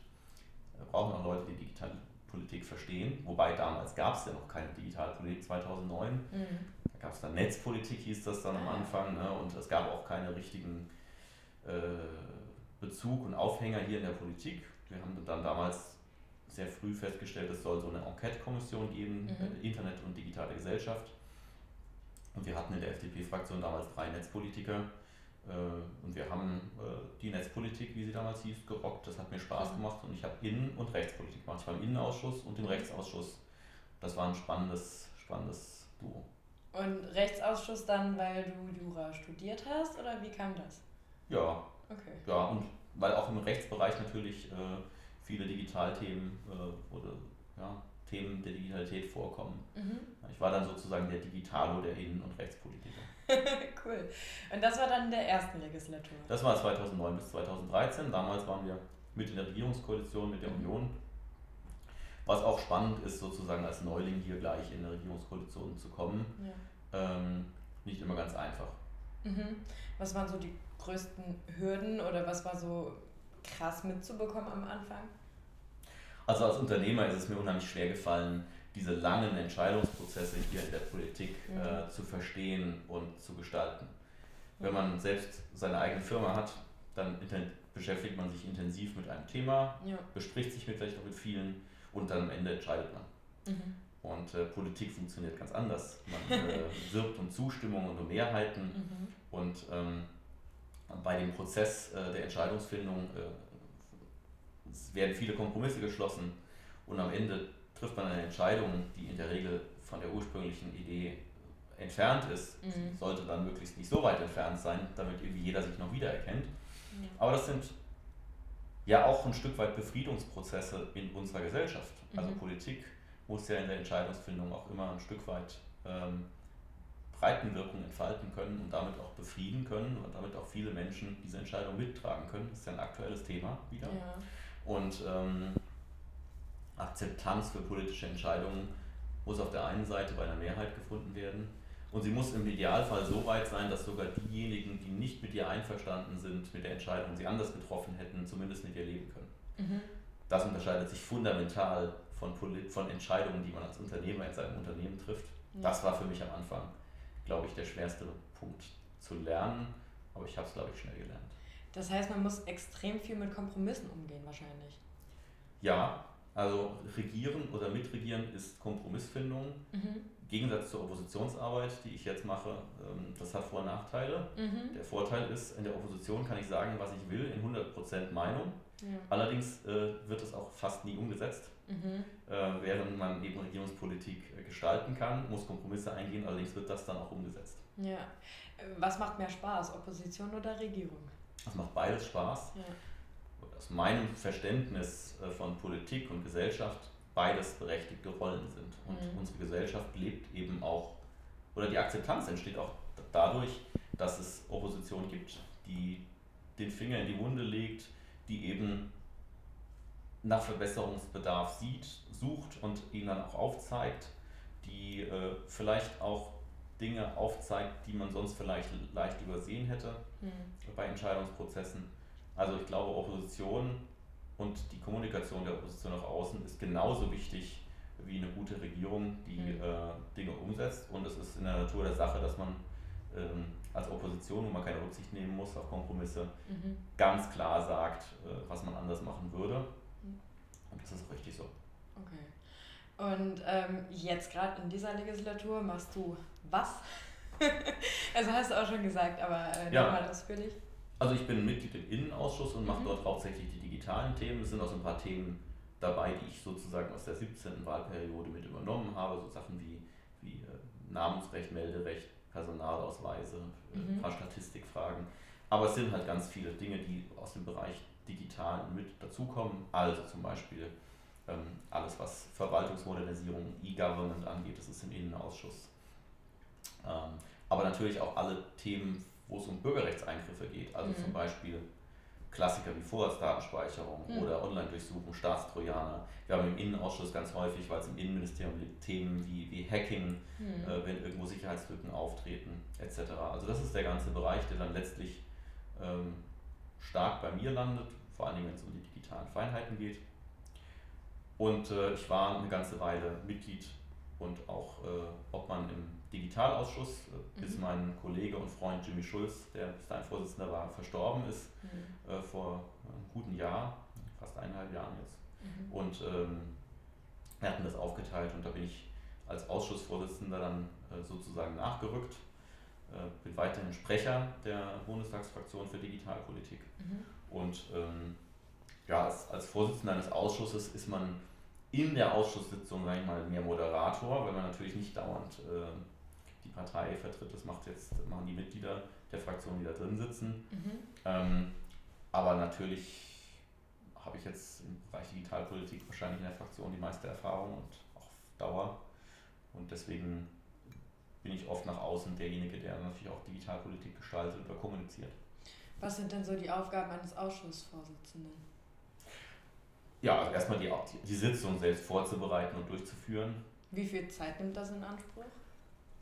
wir brauchen auch Leute, die digital Politik verstehen. Wobei damals gab es ja noch keine Digitalpolitik, 2009. Mhm. Da gab es dann Netzpolitik, hieß das dann am Anfang. Ne? Und es gab auch keine richtigen äh, Bezug und Aufhänger hier in der Politik. Wir haben dann damals sehr früh festgestellt, es soll so eine Enquete-Kommission geben, mhm. Äh, Internet und digitale Gesellschaft. Und wir hatten in der FDP-Fraktion damals drei Netzpolitiker und wir haben äh, die Netzpolitik, wie sie damals hieß, gerockt. Das hat mir Spaß mhm. gemacht und ich habe Innen- und Rechtspolitik gemacht. Ich war im Innenausschuss und im Rechtsausschuss. Das war ein spannendes, spannendes Duo. Und Rechtsausschuss dann, weil du Jura studiert hast oder wie kam das? Ja. Okay. Ja, und weil auch im Rechtsbereich natürlich äh, viele Digitalthemen äh, oder ja, Themen der Digitalität vorkommen. Mhm. Ich war dann sozusagen der Digitalo der Innen- und Rechtspolitiker. cool. Und das war dann in der ersten Legislatur? Das war 2009 bis 2013. Damals waren wir mit in der Regierungskoalition mit der mhm. Union. Was auch spannend ist, sozusagen als Neuling hier gleich in eine Regierungskoalition zu kommen. Ja. Ähm, nicht immer ganz einfach. Mhm. Was waren so die größten Hürden oder was war so krass mitzubekommen am Anfang? Also als Unternehmer ist es mir unheimlich schwer gefallen, diese langen Entscheidungsprozesse hier in der Politik mhm. äh, zu verstehen und zu gestalten. Wenn man selbst seine eigene Firma hat, dann beschäftigt man sich intensiv mit einem Thema, ja. bespricht sich mit vielleicht auch mit vielen und dann am Ende entscheidet man. Mhm. Und äh, Politik funktioniert ganz anders. Man äh, wirbt um Zustimmung und um Mehrheiten mhm. und ähm, bei dem Prozess äh, der Entscheidungsfindung äh, werden viele Kompromisse geschlossen und am Ende trifft man eine Entscheidung, die in der Regel von der ursprünglichen Idee entfernt ist, mhm. sollte dann möglichst nicht so weit entfernt sein, damit irgendwie jeder sich noch wiedererkennt. Ja. Aber das sind ja auch ein Stück weit Befriedungsprozesse in unserer Gesellschaft. Also mhm. Politik muss ja in der Entscheidungsfindung auch immer ein Stück weit ähm, Breitenwirkung entfalten können und damit auch befrieden können und damit auch viele Menschen diese Entscheidung mittragen können. Das ist ja ein aktuelles Thema wieder. Ja. Und ähm, Akzeptanz für politische Entscheidungen muss auf der einen Seite bei einer Mehrheit gefunden werden und sie muss im Idealfall so weit sein, dass sogar diejenigen, die nicht mit ihr einverstanden sind, mit der Entscheidung, sie anders getroffen hätten, zumindest mit ihr leben können. Mhm. Das unterscheidet sich fundamental von, von Entscheidungen, die man als Unternehmer in seinem Unternehmen trifft. Ja. Das war für mich am Anfang, glaube ich, der schwerste Punkt zu lernen, aber ich habe es, glaube ich, schnell gelernt. Das heißt, man muss extrem viel mit Kompromissen umgehen, wahrscheinlich. Ja, also regieren oder mitregieren ist Kompromissfindung. Mhm. Gegensatz zur Oppositionsarbeit, die ich jetzt mache, ähm, das hat Vor- und Nachteile. Mhm. Der Vorteil ist, in der Opposition kann ich sagen, was ich will, in 100% Meinung. Ja. Allerdings äh, wird es auch fast nie umgesetzt. Mhm. Äh, während man eben Regierungspolitik äh, gestalten kann, muss Kompromisse eingehen, allerdings wird das dann auch umgesetzt. Ja. Was macht mehr Spaß, Opposition oder Regierung? Es macht beides Spaß. Ja. Aus meinem Verständnis von Politik und Gesellschaft beides berechtigte Rollen sind. Und mhm. unsere Gesellschaft lebt eben auch, oder die Akzeptanz entsteht auch dadurch, dass es Opposition gibt, die den Finger in die Wunde legt, die eben nach Verbesserungsbedarf sieht, sucht und ihn dann auch aufzeigt, die äh, vielleicht auch Dinge aufzeigt, die man sonst vielleicht leicht übersehen hätte mhm. bei Entscheidungsprozessen. Also ich glaube, Opposition und die Kommunikation der Opposition nach außen ist genauso wichtig wie eine gute Regierung, die mhm. äh, Dinge umsetzt. Und es ist in der Natur der Sache, dass man ähm, als Opposition, wo man keine Rücksicht nehmen muss auf Kompromisse, mhm. ganz klar sagt, äh, was man anders machen würde. Mhm. Und das ist richtig so. Okay. Und ähm, jetzt gerade in dieser Legislatur machst du was? also hast du auch schon gesagt, aber äh, ja. nochmal ausführlich. Also ich bin Mitglied im Innenausschuss und mache mhm. dort hauptsächlich die digitalen Themen. Es sind auch so ein paar Themen dabei, die ich sozusagen aus der 17. Wahlperiode mit übernommen habe, so Sachen wie, wie äh, Namensrecht, Melderecht, Personalausweise, äh, mhm. ein paar Statistikfragen. Aber es sind halt ganz viele Dinge, die aus dem Bereich digital mit dazukommen. Also zum Beispiel ähm, alles, was Verwaltungsmodernisierung, E-Government angeht, das ist im Innenausschuss. Ähm, aber natürlich auch alle Themen, wo es um Bürgerrechtseingriffe geht, also mhm. zum Beispiel Klassiker wie Vorratsdatenspeicherung mhm. oder Online-Durchsuchung, Staatstrojaner. Wir haben im Innenausschuss ganz häufig, weil es im Innenministerium Themen wie, wie Hacking, mhm. äh, wenn irgendwo Sicherheitslücken auftreten, etc. Also das ist der ganze Bereich, der dann letztlich ähm, stark bei mir landet, vor allem wenn es um die digitalen Feinheiten geht. Und äh, ich war eine ganze Weile Mitglied und auch äh, Obmann im Digitalausschuss, äh, bis mhm. mein Kollege und Freund Jimmy Schulz, der bis dahin Vorsitzender war, verstorben ist, mhm. äh, vor einem guten Jahr, fast eineinhalb Jahren jetzt. Mhm. Und ähm, wir hatten das aufgeteilt und da bin ich als Ausschussvorsitzender dann äh, sozusagen nachgerückt. Äh, bin weiterhin Sprecher der Bundestagsfraktion für Digitalpolitik. Mhm. Und ähm, ja, als, als Vorsitzender eines Ausschusses ist man in der Ausschusssitzung, sage ich mal, mehr Moderator, weil man natürlich nicht dauernd äh, Partei vertritt. Das macht jetzt, machen die Mitglieder der Fraktion, die da drin sitzen. Mhm. Ähm, aber natürlich habe ich jetzt im Bereich Digitalpolitik wahrscheinlich in der Fraktion die meiste Erfahrung und auch Dauer. Und deswegen bin ich oft nach außen derjenige, der natürlich auch Digitalpolitik gestaltet oder kommuniziert. Was sind denn so die Aufgaben eines Ausschussvorsitzenden? Ja, also erstmal die, die Sitzung selbst vorzubereiten und durchzuführen. Wie viel Zeit nimmt das in Anspruch?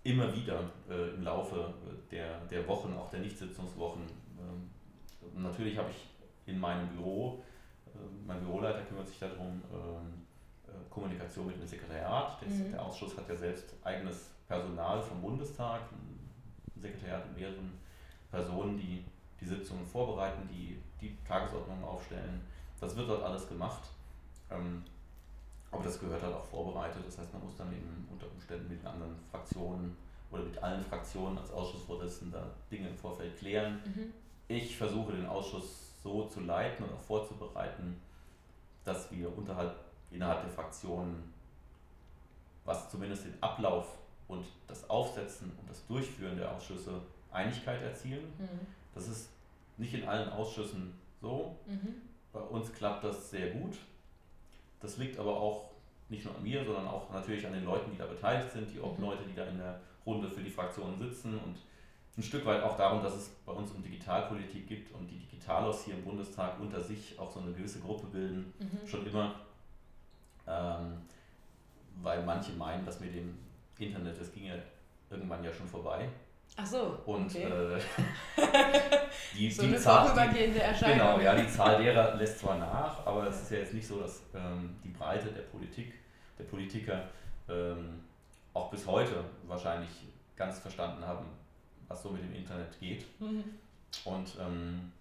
Immer wieder äh, im Laufe der, der Wochen, auch der Nichtsitzungswochen. Ähm, natürlich habe ich in meinem Büro, äh, mein Büroleiter kümmert sich darum, ähm, äh, Kommunikation mit dem Sekretariat. Der, mhm. der Ausschuss hat ja selbst eigenes Personal vom Bundestag, ein Sekretariat mit mehreren Personen, die die Sitzungen vorbereiten, die die Tagesordnung aufstellen. Das wird dort alles gemacht. Ähm, aber das gehört halt auch vorbereitet. Das heißt, man muss dann eben unter Umständen mit anderen Fraktionen oder mit allen Fraktionen als Ausschussvorsitzender Dinge im Vorfeld klären. Mhm. Ich versuche den Ausschuss so zu leiten und auch vorzubereiten, dass wir unterhalb, innerhalb der Fraktionen, was zumindest den Ablauf und das Aufsetzen und das Durchführen der Ausschüsse Einigkeit erzielen. Mhm. Das ist nicht in allen Ausschüssen so. Mhm. Bei uns klappt das sehr gut. Das liegt aber auch nicht nur an mir, sondern auch natürlich an den Leuten, die da beteiligt sind, die auch mhm. Leute, die da in der Runde für die Fraktionen sitzen und ein Stück weit auch darum, dass es bei uns um Digitalpolitik gibt und die Digitalos hier im Bundestag unter sich auch so eine gewisse Gruppe bilden, mhm. schon immer, ähm, weil manche meinen, dass mit dem Internet, das ging ja irgendwann ja schon vorbei. Ach so. Und okay. äh, die, so die Zahl, Erscheinung. Genau, ja, die Zahl derer lässt zwar nach, aber es ist ja jetzt nicht so, dass ähm, die Breite der Politik, der Politiker ähm, auch bis heute wahrscheinlich ganz verstanden haben, was so mit dem Internet geht. Mhm. Und ähm,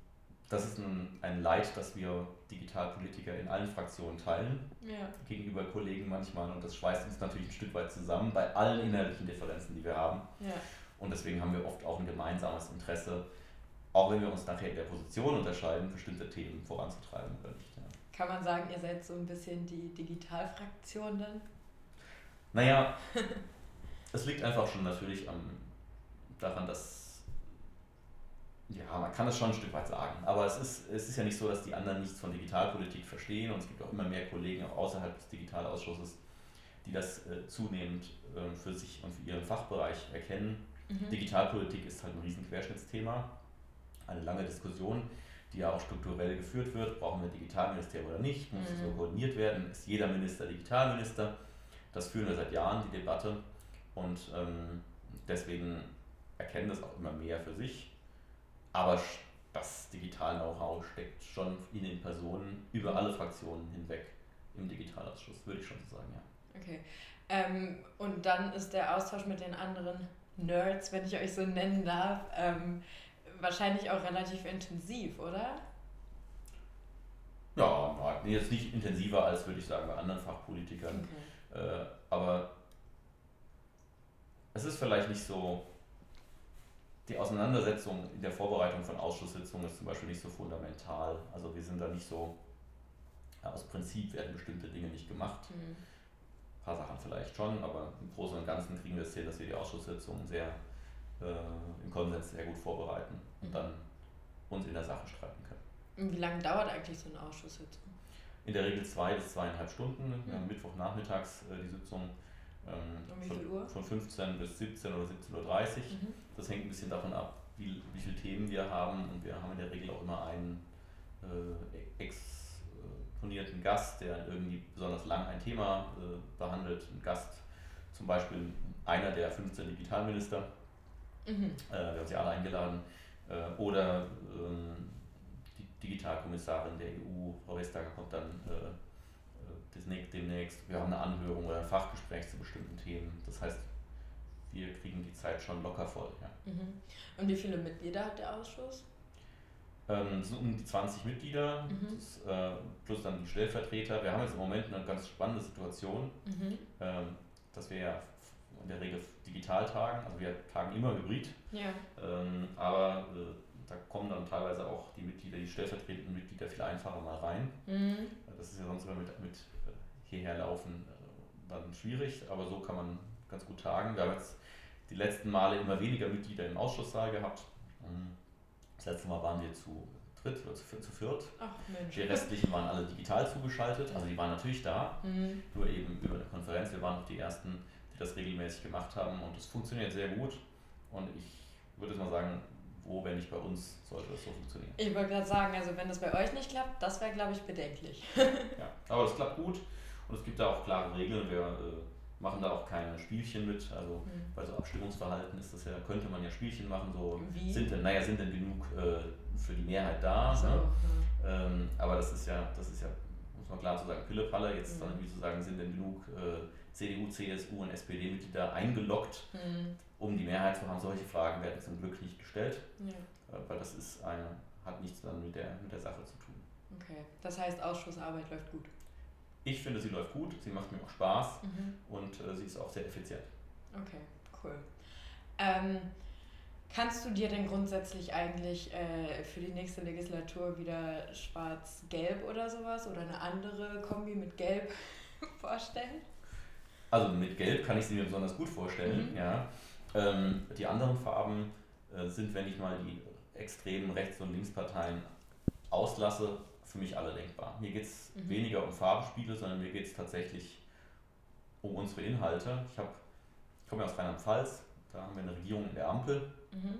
das ist ein, ein Leid, das wir Digitalpolitiker in allen Fraktionen teilen, ja. gegenüber Kollegen manchmal. Und das schweißt uns natürlich ein Stück weit zusammen bei allen inhaltlichen Differenzen, die wir haben. Ja. Und deswegen haben wir oft auch ein gemeinsames Interesse, auch wenn wir uns nachher in der Position unterscheiden, bestimmte Themen voranzutreiben oder nicht. Ja. Kann man sagen, ihr seid so ein bisschen die Digitalfraktion dann? Naja, es liegt einfach schon natürlich am, daran, dass ja, man kann es schon ein Stück weit sagen. Aber es ist, es ist ja nicht so, dass die anderen nichts von Digitalpolitik verstehen und es gibt auch immer mehr Kollegen auch außerhalb des Digitalausschusses, die das äh, zunehmend äh, für sich und für ihren Fachbereich erkennen. Mhm. Digitalpolitik ist halt ein riesen Querschnittsthema, eine lange Diskussion, die ja auch strukturell geführt wird. Brauchen wir Digitalministerium oder nicht? Muss mhm. es so koordiniert werden? Ist jeder Minister Digitalminister? Das führen wir seit Jahren, die Debatte. Und ähm, deswegen erkennen das auch immer mehr für sich aber das Digital-Know-how steckt schon in den Personen über alle Fraktionen hinweg im Digitalausschuss, würde ich schon so sagen, ja. Okay. Ähm, und dann ist der Austausch mit den anderen Nerds, wenn ich euch so nennen darf, ähm, wahrscheinlich auch relativ intensiv, oder? Ja, jetzt nicht intensiver als, würde ich sagen, bei anderen Fachpolitikern. Okay. Äh, aber es ist vielleicht nicht so die Auseinandersetzung in der Vorbereitung von Ausschusssitzungen ist zum Beispiel nicht so fundamental. Also wir sind da nicht so, ja, aus Prinzip werden bestimmte Dinge nicht gemacht. Mhm. Ein paar Sachen vielleicht schon, aber im Großen und Ganzen kriegen wir es hin, dass wir die Ausschusssitzungen sehr äh, im Konsens sehr gut vorbereiten und mhm. dann uns in der Sache streiten können. Und wie lange dauert eigentlich so eine Ausschusssitzung? In der Regel zwei bis zweieinhalb Stunden. Mhm. Wir haben Mittwochnachmittags äh, die Sitzung ähm, um von, Uhr? von 15 bis 17 oder 17.30 Uhr. Mhm. Das hängt ein bisschen davon ab, wie, wie viele Themen wir haben. Und wir haben in der Regel auch immer einen äh, exponierten Gast, der irgendwie besonders lang ein Thema äh, behandelt. Ein Gast, zum Beispiel einer der 15 Digitalminister. Mhm. Äh, wir haben sie alle eingeladen. Äh, oder ähm, die Digitalkommissarin der EU, Frau Vestager, kommt dann äh, demnächst. Wir haben eine Anhörung oder ein Fachgespräch zu bestimmten Themen. Das heißt, wir kriegen die Zeit schon locker voll. Ja. Mhm. Und wie viele Mitglieder hat der Ausschuss? Ähm, es sind um die 20 Mitglieder, mhm. das, äh, plus dann die Stellvertreter. Wir haben jetzt im Moment eine ganz spannende Situation, mhm. ähm, dass wir ja in der Regel digital tagen, also wir tagen immer hybrid, ja. ähm, aber äh, da kommen dann teilweise auch die Mitglieder, die stellvertretenden Mitglieder viel einfacher mal rein. Mhm. Das ist ja sonst immer mit, mit hierher laufen, äh, dann schwierig, aber so kann man ganz gut tagen. Wir haben jetzt die letzten Male immer weniger Mitglieder im Ausschusssaal gehabt. Mhm. Das letzte Mal waren wir zu dritt oder zu, zu viert. Ach Mensch. Die restlichen waren alle digital zugeschaltet, also die waren natürlich da, mhm. nur eben über eine Konferenz. Wir waren auch die Ersten, die das regelmäßig gemacht haben und es funktioniert sehr gut. Und ich würde mal sagen, wo, wenn nicht bei uns, sollte das so funktionieren. Ich wollte gerade sagen, also wenn das bei euch nicht klappt, das wäre, glaube ich, bedenklich. ja, aber es klappt gut und es gibt da auch klare Regeln. Wir äh, machen da auch keine Spielchen mit. Also mhm. bei so Abstimmungsverhalten ist das ja, könnte man ja Spielchen machen, so Wie? sind denn, naja, sind denn genug äh, für die Mehrheit da? So, ne? ja. ähm, aber das ist ja, das ist ja, muss man klar zu sagen, Pillepalle, jetzt mhm. dann irgendwie zu sagen, sind denn genug äh, CDU, CSU und SPD-Mitglieder eingeloggt, mhm. um die Mehrheit zu haben. Solche Fragen werden zum Glück nicht gestellt, ja. äh, weil das ist eine, hat nichts dann mit der, mit der Sache zu tun. Okay, das heißt, Ausschussarbeit läuft gut. Ich finde, sie läuft gut, sie macht mir auch Spaß mhm. und äh, sie ist auch sehr effizient. Okay, cool. Ähm, kannst du dir denn grundsätzlich eigentlich äh, für die nächste Legislatur wieder schwarz-gelb oder sowas oder eine andere Kombi mit gelb vorstellen? Also mit gelb kann ich sie mir besonders gut vorstellen, mhm. ja. Ähm, die anderen Farben äh, sind, wenn ich mal die extremen Rechts- und Linksparteien auslasse, für mich alle denkbar. Mir geht es mhm. weniger um Farbenspiele, sondern mir geht es tatsächlich um unsere Inhalte. Ich, hab, ich komme ja aus Rheinland-Pfalz, da haben wir eine Regierung in der Ampel. Mhm.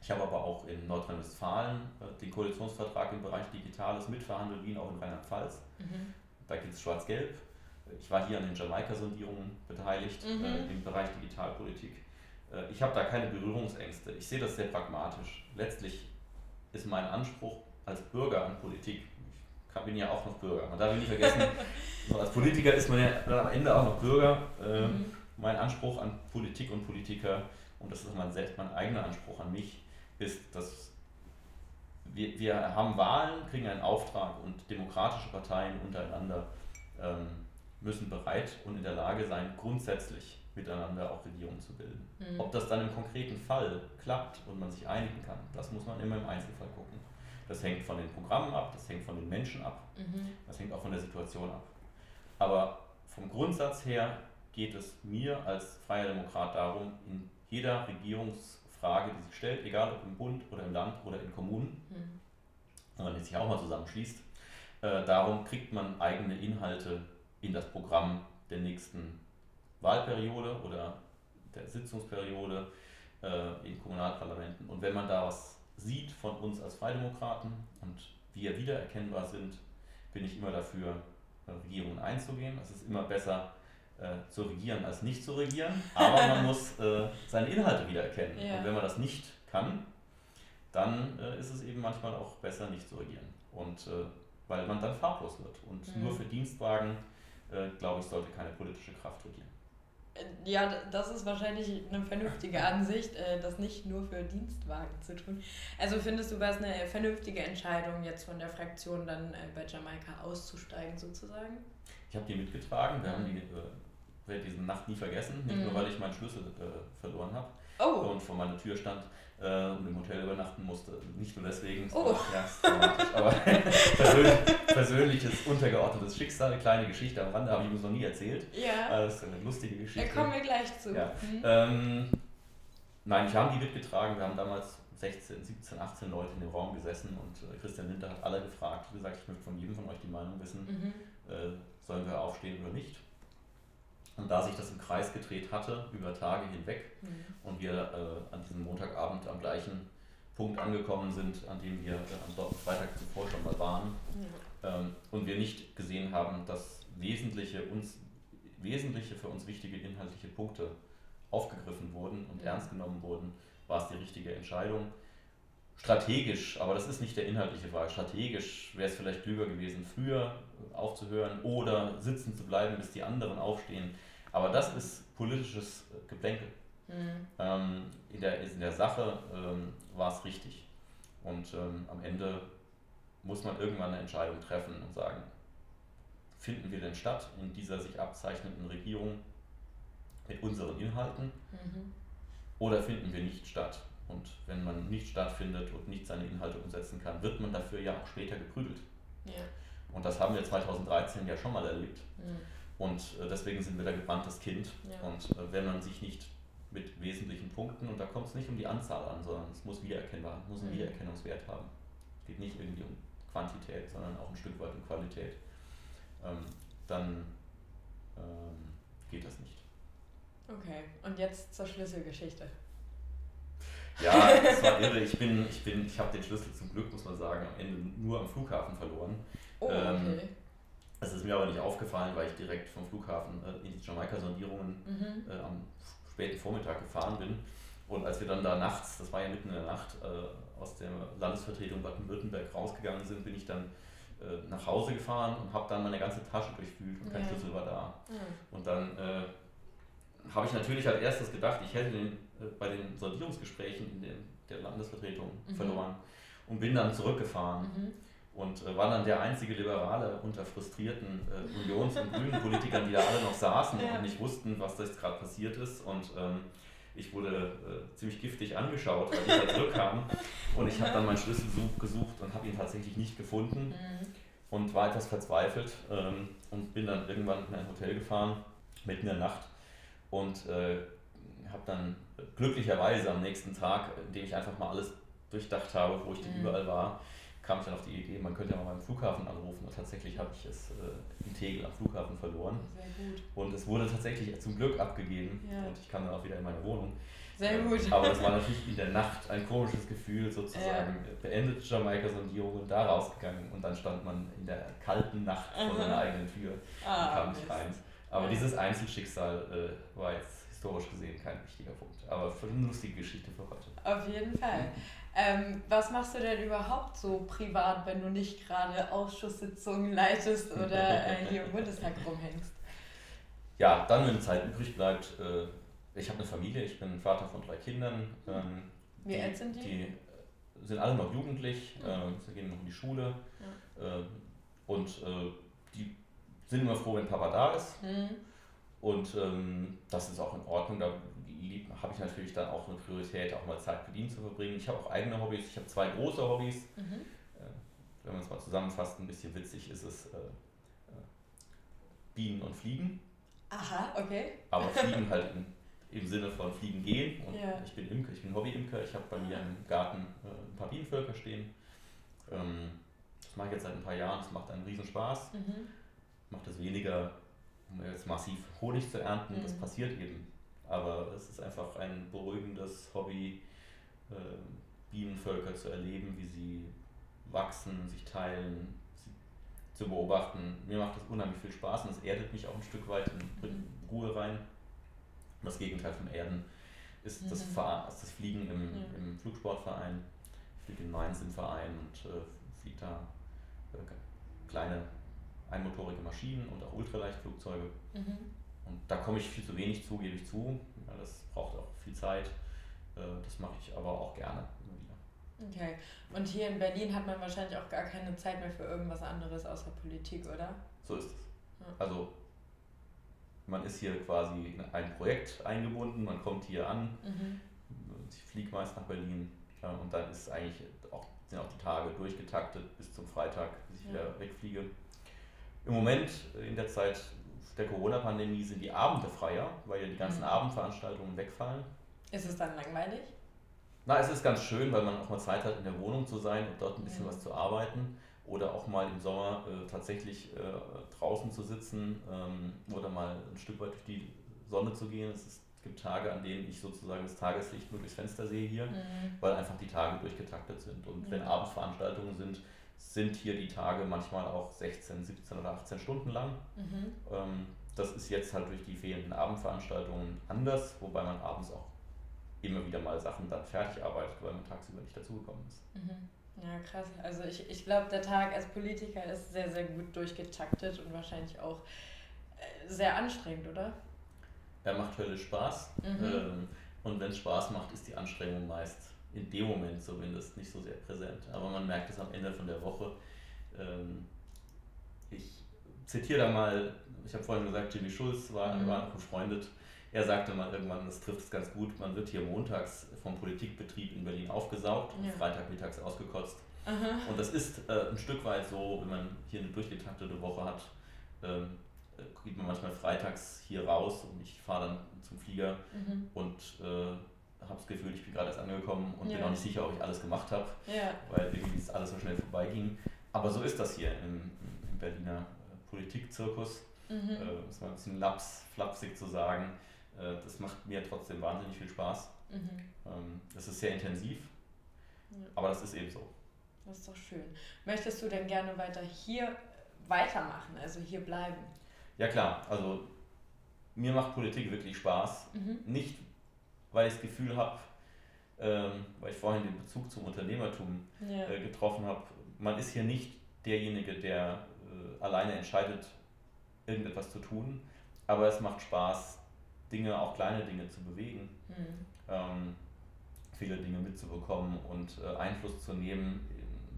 Ich habe aber auch in Nordrhein-Westfalen äh, den Koalitionsvertrag im Bereich Digitales mitverhandelt, wie auch in Rheinland-Pfalz. Mhm. Da gibt es Schwarz-Gelb. Ich war hier an den Jamaika-Sondierungen beteiligt mhm. äh, im Bereich Digitalpolitik. Äh, ich habe da keine Berührungsängste. Ich sehe das sehr pragmatisch. Letztlich ist mein Anspruch als Bürger an Politik, bin ja auch noch Bürger. Man darf nicht vergessen, so als Politiker ist man ja dann am Ende auch noch Bürger. Ähm, mhm. Mein Anspruch an Politik und Politiker, und das ist mein, selbst mein eigener Anspruch an mich, ist, dass wir, wir haben Wahlen, kriegen einen Auftrag und demokratische Parteien untereinander ähm, müssen bereit und in der Lage sein, grundsätzlich miteinander auch Regierungen zu bilden. Mhm. Ob das dann im konkreten Fall klappt und man sich einigen kann, das muss man immer im Einzelfall gucken. Das hängt von den Programmen ab, das hängt von den Menschen ab, mhm. das hängt auch von der Situation ab. Aber vom Grundsatz her geht es mir als freier Demokrat darum, in jeder Regierungsfrage, die sich stellt, egal ob im Bund oder im Land oder in Kommunen, mhm. wenn man sich auch mal zusammenschließt, äh, darum kriegt man eigene Inhalte in das Programm der nächsten Wahlperiode oder der Sitzungsperiode äh, in Kommunalparlamenten. Und wenn man da was sieht von uns als Freidemokraten und wir wiedererkennbar sind, bin ich immer dafür, Regierungen einzugehen. Es ist immer besser äh, zu regieren als nicht zu regieren, aber man muss äh, seine Inhalte wiedererkennen. Ja. Und wenn man das nicht kann, dann äh, ist es eben manchmal auch besser, nicht zu regieren. Und äh, weil man dann farblos wird. Und mhm. nur für Dienstwagen, äh, glaube ich, sollte keine politische Kraft regieren. Ja, das ist wahrscheinlich eine vernünftige Ansicht, äh, das nicht nur für Dienstwagen zu tun. Also findest du, war es eine vernünftige Entscheidung, jetzt von der Fraktion dann äh, bei Jamaika auszusteigen sozusagen? Ich habe die mitgetragen, wir haben die, äh, werde diese Nacht nie vergessen, nicht mhm. nur weil ich meinen Schlüssel äh, verloren habe oh. und vor meiner Tür stand äh, und im Hotel übernachten musste. Nicht nur deswegen, oh. ja, aber persönlich, persönliches, untergeordnetes Schicksal, eine kleine Geschichte am Rande, habe ich uns noch nie erzählt. Ja. Das ist eine lustige Geschichte. Da kommen wir gleich zu. Ja. Mhm. Ähm, nein, ich habe die mitgetragen. Wir haben damals 16, 17, 18 Leute in dem Raum gesessen und äh, Christian Winter hat alle gefragt, wie gesagt, ich möchte von jedem von euch die Meinung wissen, mhm. äh, sollen wir aufstehen oder nicht. Und da sich das im Kreis gedreht hatte, über Tage hinweg, mhm. und wir äh, an diesem Montagabend am gleichen Punkt angekommen sind, an dem wir äh, am Freitag zuvor schon mal waren, mhm. ähm, und wir nicht gesehen haben, dass wesentliche, uns, wesentliche für uns wichtige inhaltliche Punkte aufgegriffen wurden und mhm. ernst genommen wurden, war es die richtige Entscheidung. Strategisch, aber das ist nicht der inhaltliche Frage, strategisch wäre es vielleicht klüger gewesen, früher aufzuhören oder sitzen zu bleiben, bis die anderen aufstehen. Aber das ist politisches Geplänkel. Mhm. Ähm, in, der, in der Sache ähm, war es richtig. Und ähm, am Ende muss man irgendwann eine Entscheidung treffen und sagen, finden wir denn statt in dieser sich abzeichnenden Regierung mit unseren Inhalten mhm. oder finden wir nicht statt? Und wenn man nicht stattfindet und nicht seine Inhalte umsetzen kann, wird man dafür ja auch später geprügelt. Ja. Und das haben wir 2013 ja schon mal erlebt. Mhm. Und äh, deswegen sind wir da gebranntes Kind. Ja. Und äh, wenn man sich nicht mit wesentlichen Punkten, und da kommt es nicht um die Anzahl an, sondern es muss wiedererkennbar, muss einen mhm. Wiedererkennungswert haben. geht nicht irgendwie um Quantität, sondern auch ein Stück weit um Qualität, ähm, dann ähm, geht das nicht. Okay, und jetzt zur Schlüsselgeschichte. Ja, das war irre. Ich bin, ich bin, ich habe den Schlüssel zum Glück, muss man sagen, am Ende nur am Flughafen verloren. Oh, ähm, okay. Das ist mir aber nicht aufgefallen, weil ich direkt vom Flughafen äh, in die Jamaika-Sondierungen mhm. äh, am späten Vormittag gefahren bin. Und als wir dann da nachts, das war ja mitten in der Nacht, äh, aus der Landesvertretung Baden-Württemberg rausgegangen sind, bin ich dann äh, nach Hause gefahren und habe dann meine ganze Tasche durchfühlt und kein ja. Schlüssel war da. Ja. Und dann äh, habe ich natürlich als erstes gedacht, ich hätte den äh, bei den Sondierungsgesprächen in den, der Landesvertretung mhm. verloren und bin dann zurückgefahren. Und äh, war dann der einzige Liberale unter frustrierten äh, Unions- und Grünen-Politikern, die da alle noch saßen ja. und nicht wussten, was da jetzt gerade passiert ist. Und ähm, ich wurde äh, ziemlich giftig angeschaut, weil ich da zurückkam. Und ich habe dann meinen Schlüssel gesucht und habe ihn tatsächlich nicht gefunden mhm. und war etwas verzweifelt ähm, und bin dann irgendwann in ein Hotel gefahren, mitten in der Nacht. Und äh, habe dann glücklicherweise am nächsten Tag, indem ich einfach mal alles durchdacht habe, wo ich denn mhm. überall war, kam ich dann auf die Idee, man könnte ja mal beim Flughafen anrufen. Und tatsächlich habe ich es äh, in Tegel am Flughafen verloren. Sehr gut. Und es wurde tatsächlich zum Glück abgegeben ja. und ich kam dann auch wieder in meine Wohnung. Sehr gut. Aber es war natürlich in der Nacht ein komisches Gefühl, sozusagen ja. beendet Jamaika-Sondierung und da rausgegangen und dann stand man in der kalten Nacht vor seiner eigenen Tür ah, und kam nicht rein. Aber ja. dieses Einzelschicksal äh, war jetzt historisch gesehen kein wichtiger Punkt. Aber für eine lustige Geschichte für heute. Auf jeden Fall. Ähm, was machst du denn überhaupt so privat, wenn du nicht gerade Ausschusssitzungen leitest oder äh, hier im Bundestag rumhängst? Ja, dann, wenn Zeit übrig bleibt, äh, ich habe eine Familie, ich bin Vater von drei Kindern. Ähm, Wie alt sind die? Die sind alle noch jugendlich, mhm. äh, sie gehen noch in die Schule ja. äh, und äh, die sind immer froh, wenn Papa da ist. Mhm. Und ähm, das ist auch in Ordnung. Da habe ich natürlich dann auch eine Priorität, auch mal Zeit mit ihnen zu verbringen. Ich habe auch eigene Hobbys. Ich habe zwei große Hobbys. Mhm. Äh, wenn man es mal zusammenfasst, ein bisschen witzig ist es äh, äh, Bienen und Fliegen. Aha, okay. Aber Fliegen halt im, im Sinne von Fliegen gehen. Und ja. ich bin Imker, ich bin Hobby-Imker. Ich habe bei mir im Garten äh, ein paar Bienenvölker stehen. Ähm, das mache ich jetzt seit ein paar Jahren. Das macht einen riesen Spaß. Mhm. Macht es weniger um jetzt massiv Honig zu ernten, mhm. das passiert eben. Aber es ist einfach ein beruhigendes Hobby, äh, Bienenvölker zu erleben, wie sie wachsen, sich teilen, sie zu beobachten. Mir macht das unheimlich viel Spaß und es erdet mich auch ein Stück weit in, in mhm. Ruhe rein. Das Gegenteil von Erden ist, mhm. das, Ver das Fliegen im, mhm. im Flugsportverein. Ich fliege in Mainz im Verein und äh, fliege da äh, kleine einmotorige Maschinen und auch Ultraleichtflugzeuge. Mhm. Und da komme ich viel zu wenig zu, gebe ich zu. Ja, das braucht auch viel Zeit. Äh, das mache ich aber auch gerne immer wieder. Okay. Und hier in Berlin hat man wahrscheinlich auch gar keine Zeit mehr für irgendwas anderes außer Politik, oder? So ist es. Also man ist hier quasi in ein Projekt eingebunden, man kommt hier an, mhm. ich fliege meist nach Berlin und dann ist eigentlich auch, sind auch die Tage durchgetaktet bis zum Freitag, bis ich ja. wieder wegfliege. Im Moment, in der Zeit der Corona-Pandemie, sind die Abende freier, weil ja die ganzen mhm. Abendveranstaltungen wegfallen. Ist es dann langweilig? Na, es ist ganz schön, weil man auch mal Zeit hat, in der Wohnung zu sein und dort ein bisschen mhm. was zu arbeiten. Oder auch mal im Sommer äh, tatsächlich äh, draußen zu sitzen ähm, oder mal ein Stück weit durch die Sonne zu gehen. Es, ist, es gibt Tage, an denen ich sozusagen das Tageslicht nur durchs Fenster sehe hier, mhm. weil einfach die Tage durchgetaktet sind. Und wenn Abendveranstaltungen sind, sind hier die Tage manchmal auch 16, 17 oder 18 Stunden lang. Mhm. Ähm, das ist jetzt halt durch die fehlenden Abendveranstaltungen anders, wobei man abends auch immer wieder mal Sachen dann fertig arbeitet, weil man tagsüber nicht dazugekommen ist. Mhm. Ja, krass. Also ich, ich glaube, der Tag als Politiker ist sehr, sehr gut durchgetaktet und wahrscheinlich auch äh, sehr anstrengend, oder? Er macht höllisch Spaß. Mhm. Ähm, und wenn es Spaß macht, ist die Anstrengung meist in dem Moment zumindest nicht so sehr präsent. Aber man merkt es am Ende von der Woche. Ähm, ich zitiere da mal, ich habe vorhin gesagt, Jimmy Schulz war, mhm. war befreundet. Er sagte mal irgendwann, das trifft es ganz gut, man wird hier montags vom Politikbetrieb in Berlin aufgesaugt ja. und freitagmittags ausgekotzt. Aha. Und das ist äh, ein Stück weit so, wenn man hier eine durchgetaktete Woche hat, ähm, äh, geht man manchmal freitags hier raus und ich fahre dann zum Flieger mhm. und äh, habe das Gefühl, ich bin gerade erst angekommen und ja. bin auch nicht sicher, ob ich alles gemacht habe, ja. weil irgendwie ist alles so schnell vorbeiging. Aber so ist das hier im, im Berliner äh, Politikzirkus. Mhm. Äh, muss man ein bisschen laps, flapsig zu sagen. Äh, das macht mir trotzdem wahnsinnig viel Spaß. Mhm. Ähm, das ist sehr intensiv, ja. aber das ist eben so. Das ist doch schön. Möchtest du denn gerne weiter hier weitermachen, also hier bleiben? Ja klar, also mir macht Politik wirklich Spaß. Mhm. Nicht, weil ich das Gefühl habe, ähm, weil ich vorhin den Bezug zum Unternehmertum ja. äh, getroffen habe, man ist hier nicht derjenige, der äh, alleine entscheidet, irgendetwas zu tun, aber es macht Spaß, Dinge, auch kleine Dinge zu bewegen, mhm. ähm, viele Dinge mitzubekommen und äh, Einfluss zu nehmen,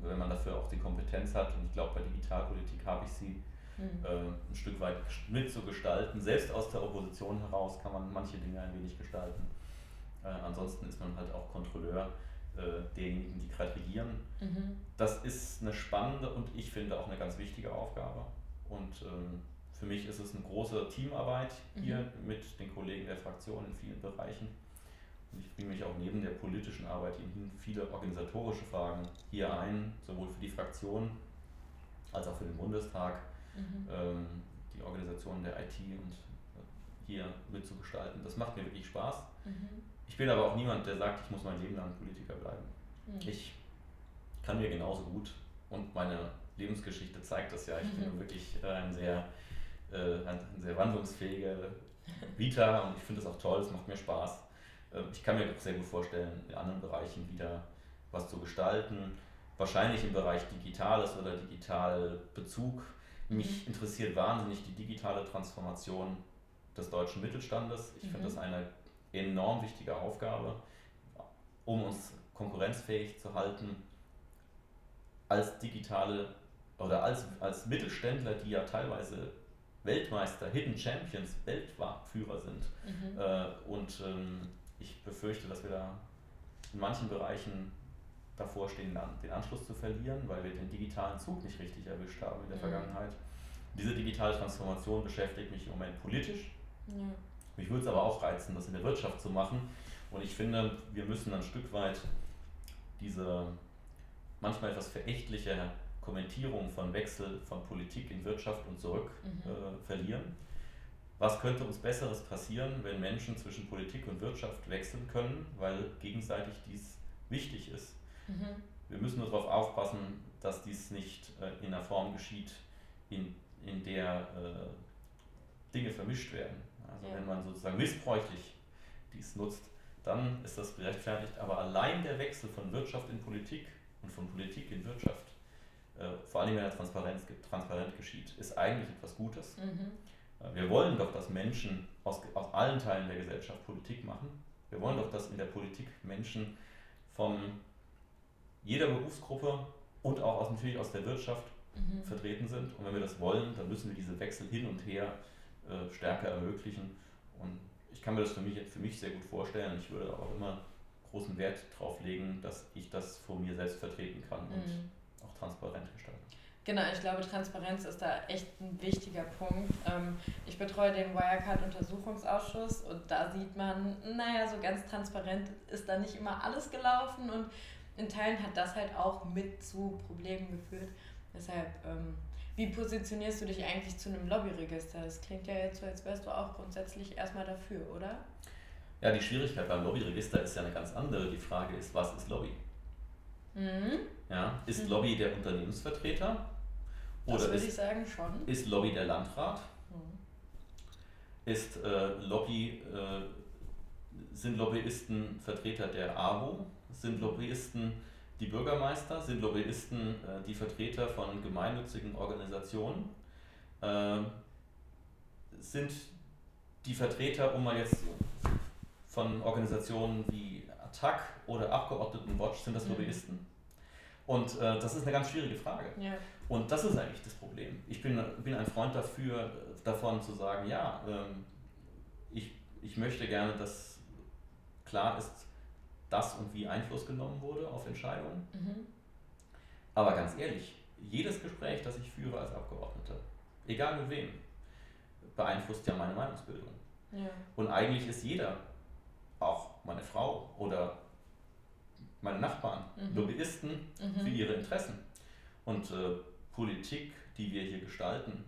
wenn man dafür auch die Kompetenz hat. Und ich glaube, bei Digitalpolitik habe ich sie mhm. äh, ein Stück weit mitzugestalten. Selbst aus der Opposition heraus kann man manche Dinge ein wenig gestalten. Äh, ansonsten ist man halt auch Kontrolleur äh, derjenigen, die gerade regieren. Mhm. Das ist eine spannende und ich finde auch eine ganz wichtige Aufgabe. Und ähm, für mich ist es eine große Teamarbeit hier mhm. mit den Kollegen der Fraktion in vielen Bereichen. Und ich bringe mich auch neben der politischen Arbeit in viele organisatorische Fragen hier ein, sowohl für die Fraktion als auch für den Bundestag, mhm. ähm, die Organisation der IT und äh, hier mitzugestalten. Das macht mir wirklich Spaß. Mhm. Ich bin aber auch niemand, der sagt, ich muss mein Leben lang Politiker bleiben. Mhm. Ich kann mir genauso gut und meine Lebensgeschichte zeigt das ja. Ich bin mhm. wirklich äh, ein sehr äh, eine sehr wandlungsfähige Vita und ich finde es auch toll, es macht mir Spaß. Ähm, ich kann mir auch sehr gut vorstellen, in anderen Bereichen wieder was zu gestalten. Wahrscheinlich im Bereich Digitales oder Digitalbezug. Mich mhm. interessiert wahnsinnig die digitale Transformation des deutschen Mittelstandes. Ich mhm. finde das eine enorm wichtige Aufgabe, um uns konkurrenzfähig zu halten als digitale oder als, als Mittelständler, die ja teilweise Weltmeister, Hidden Champions, Weltführer sind. Mhm. Äh, und ähm, ich befürchte, dass wir da in manchen Bereichen davor stehen, den Anschluss zu verlieren, weil wir den digitalen Zug nicht richtig erwischt haben in der mhm. Vergangenheit. Diese digitale Transformation beschäftigt mich im Moment politisch. Ja. Mich würde es aber auch reizen, das in der Wirtschaft zu machen. Und ich finde, wir müssen ein Stück weit diese manchmal etwas verächtliche Kommentierung von Wechsel von Politik in Wirtschaft und zurück mhm. äh, verlieren. Was könnte uns Besseres passieren, wenn Menschen zwischen Politik und Wirtschaft wechseln können, weil gegenseitig dies wichtig ist? Mhm. Wir müssen nur darauf aufpassen, dass dies nicht äh, in einer Form geschieht, in, in der äh, Dinge vermischt werden. Also ja. wenn man sozusagen missbräuchlich dies nutzt, dann ist das gerechtfertigt. Aber allein der Wechsel von Wirtschaft in Politik und von Politik in Wirtschaft äh, vor allem wenn er Transparenz gibt, transparent geschieht, ist eigentlich etwas Gutes. Mhm. Äh, wir wollen doch, dass Menschen aus, aus allen Teilen der Gesellschaft Politik machen. Wir wollen doch, dass in der Politik Menschen von jeder Berufsgruppe und auch aus, natürlich aus der Wirtschaft mhm. vertreten sind. Und wenn wir das wollen, dann müssen wir diese Wechsel hin und her äh, stärker ermöglichen. Und ich kann mir das für mich, für mich sehr gut vorstellen. Ich würde auch immer großen Wert darauf legen, dass ich das vor mir selbst vertreten kann. Mhm. Und auch transparent gestalten. Genau, ich glaube, Transparenz ist da echt ein wichtiger Punkt. Ähm, ich betreue den Wirecard-Untersuchungsausschuss und da sieht man, naja, so ganz transparent ist da nicht immer alles gelaufen und in Teilen hat das halt auch mit zu Problemen geführt. Deshalb, ähm, wie positionierst du dich eigentlich zu einem Lobbyregister? Das klingt ja jetzt so, als wärst du auch grundsätzlich erstmal dafür, oder? Ja, die Schwierigkeit beim Lobbyregister ist ja eine ganz andere. Die Frage ist, was ist Lobby? Mhm. Ja, ist mhm. Lobby der Unternehmensvertreter? Oder das würde ich sagen schon. Ist Lobby der Landrat? Mhm. Ist äh, Lobby, äh, sind Lobbyisten Vertreter der AWO? Sind Lobbyisten die Bürgermeister? Sind Lobbyisten äh, die Vertreter von gemeinnützigen Organisationen? Äh, sind die Vertreter, um mal jetzt von Organisationen wie ATTAC oder Abgeordnetenwatch, sind das mhm. Lobbyisten? Und äh, das ist eine ganz schwierige Frage. Ja. Und das ist eigentlich das Problem. Ich bin, bin ein Freund dafür, davon zu sagen, ja, ähm, ich, ich möchte gerne, dass klar ist, dass und wie Einfluss genommen wurde auf Entscheidungen. Mhm. Aber ganz ehrlich, jedes Gespräch, das ich führe als Abgeordneter, egal mit wem, beeinflusst ja meine Meinungsbildung. Ja. Und eigentlich ist jeder, auch meine Frau oder meine Nachbarn mhm. Lobbyisten mhm. für ihre Interessen. Und äh, Politik, die wir hier gestalten,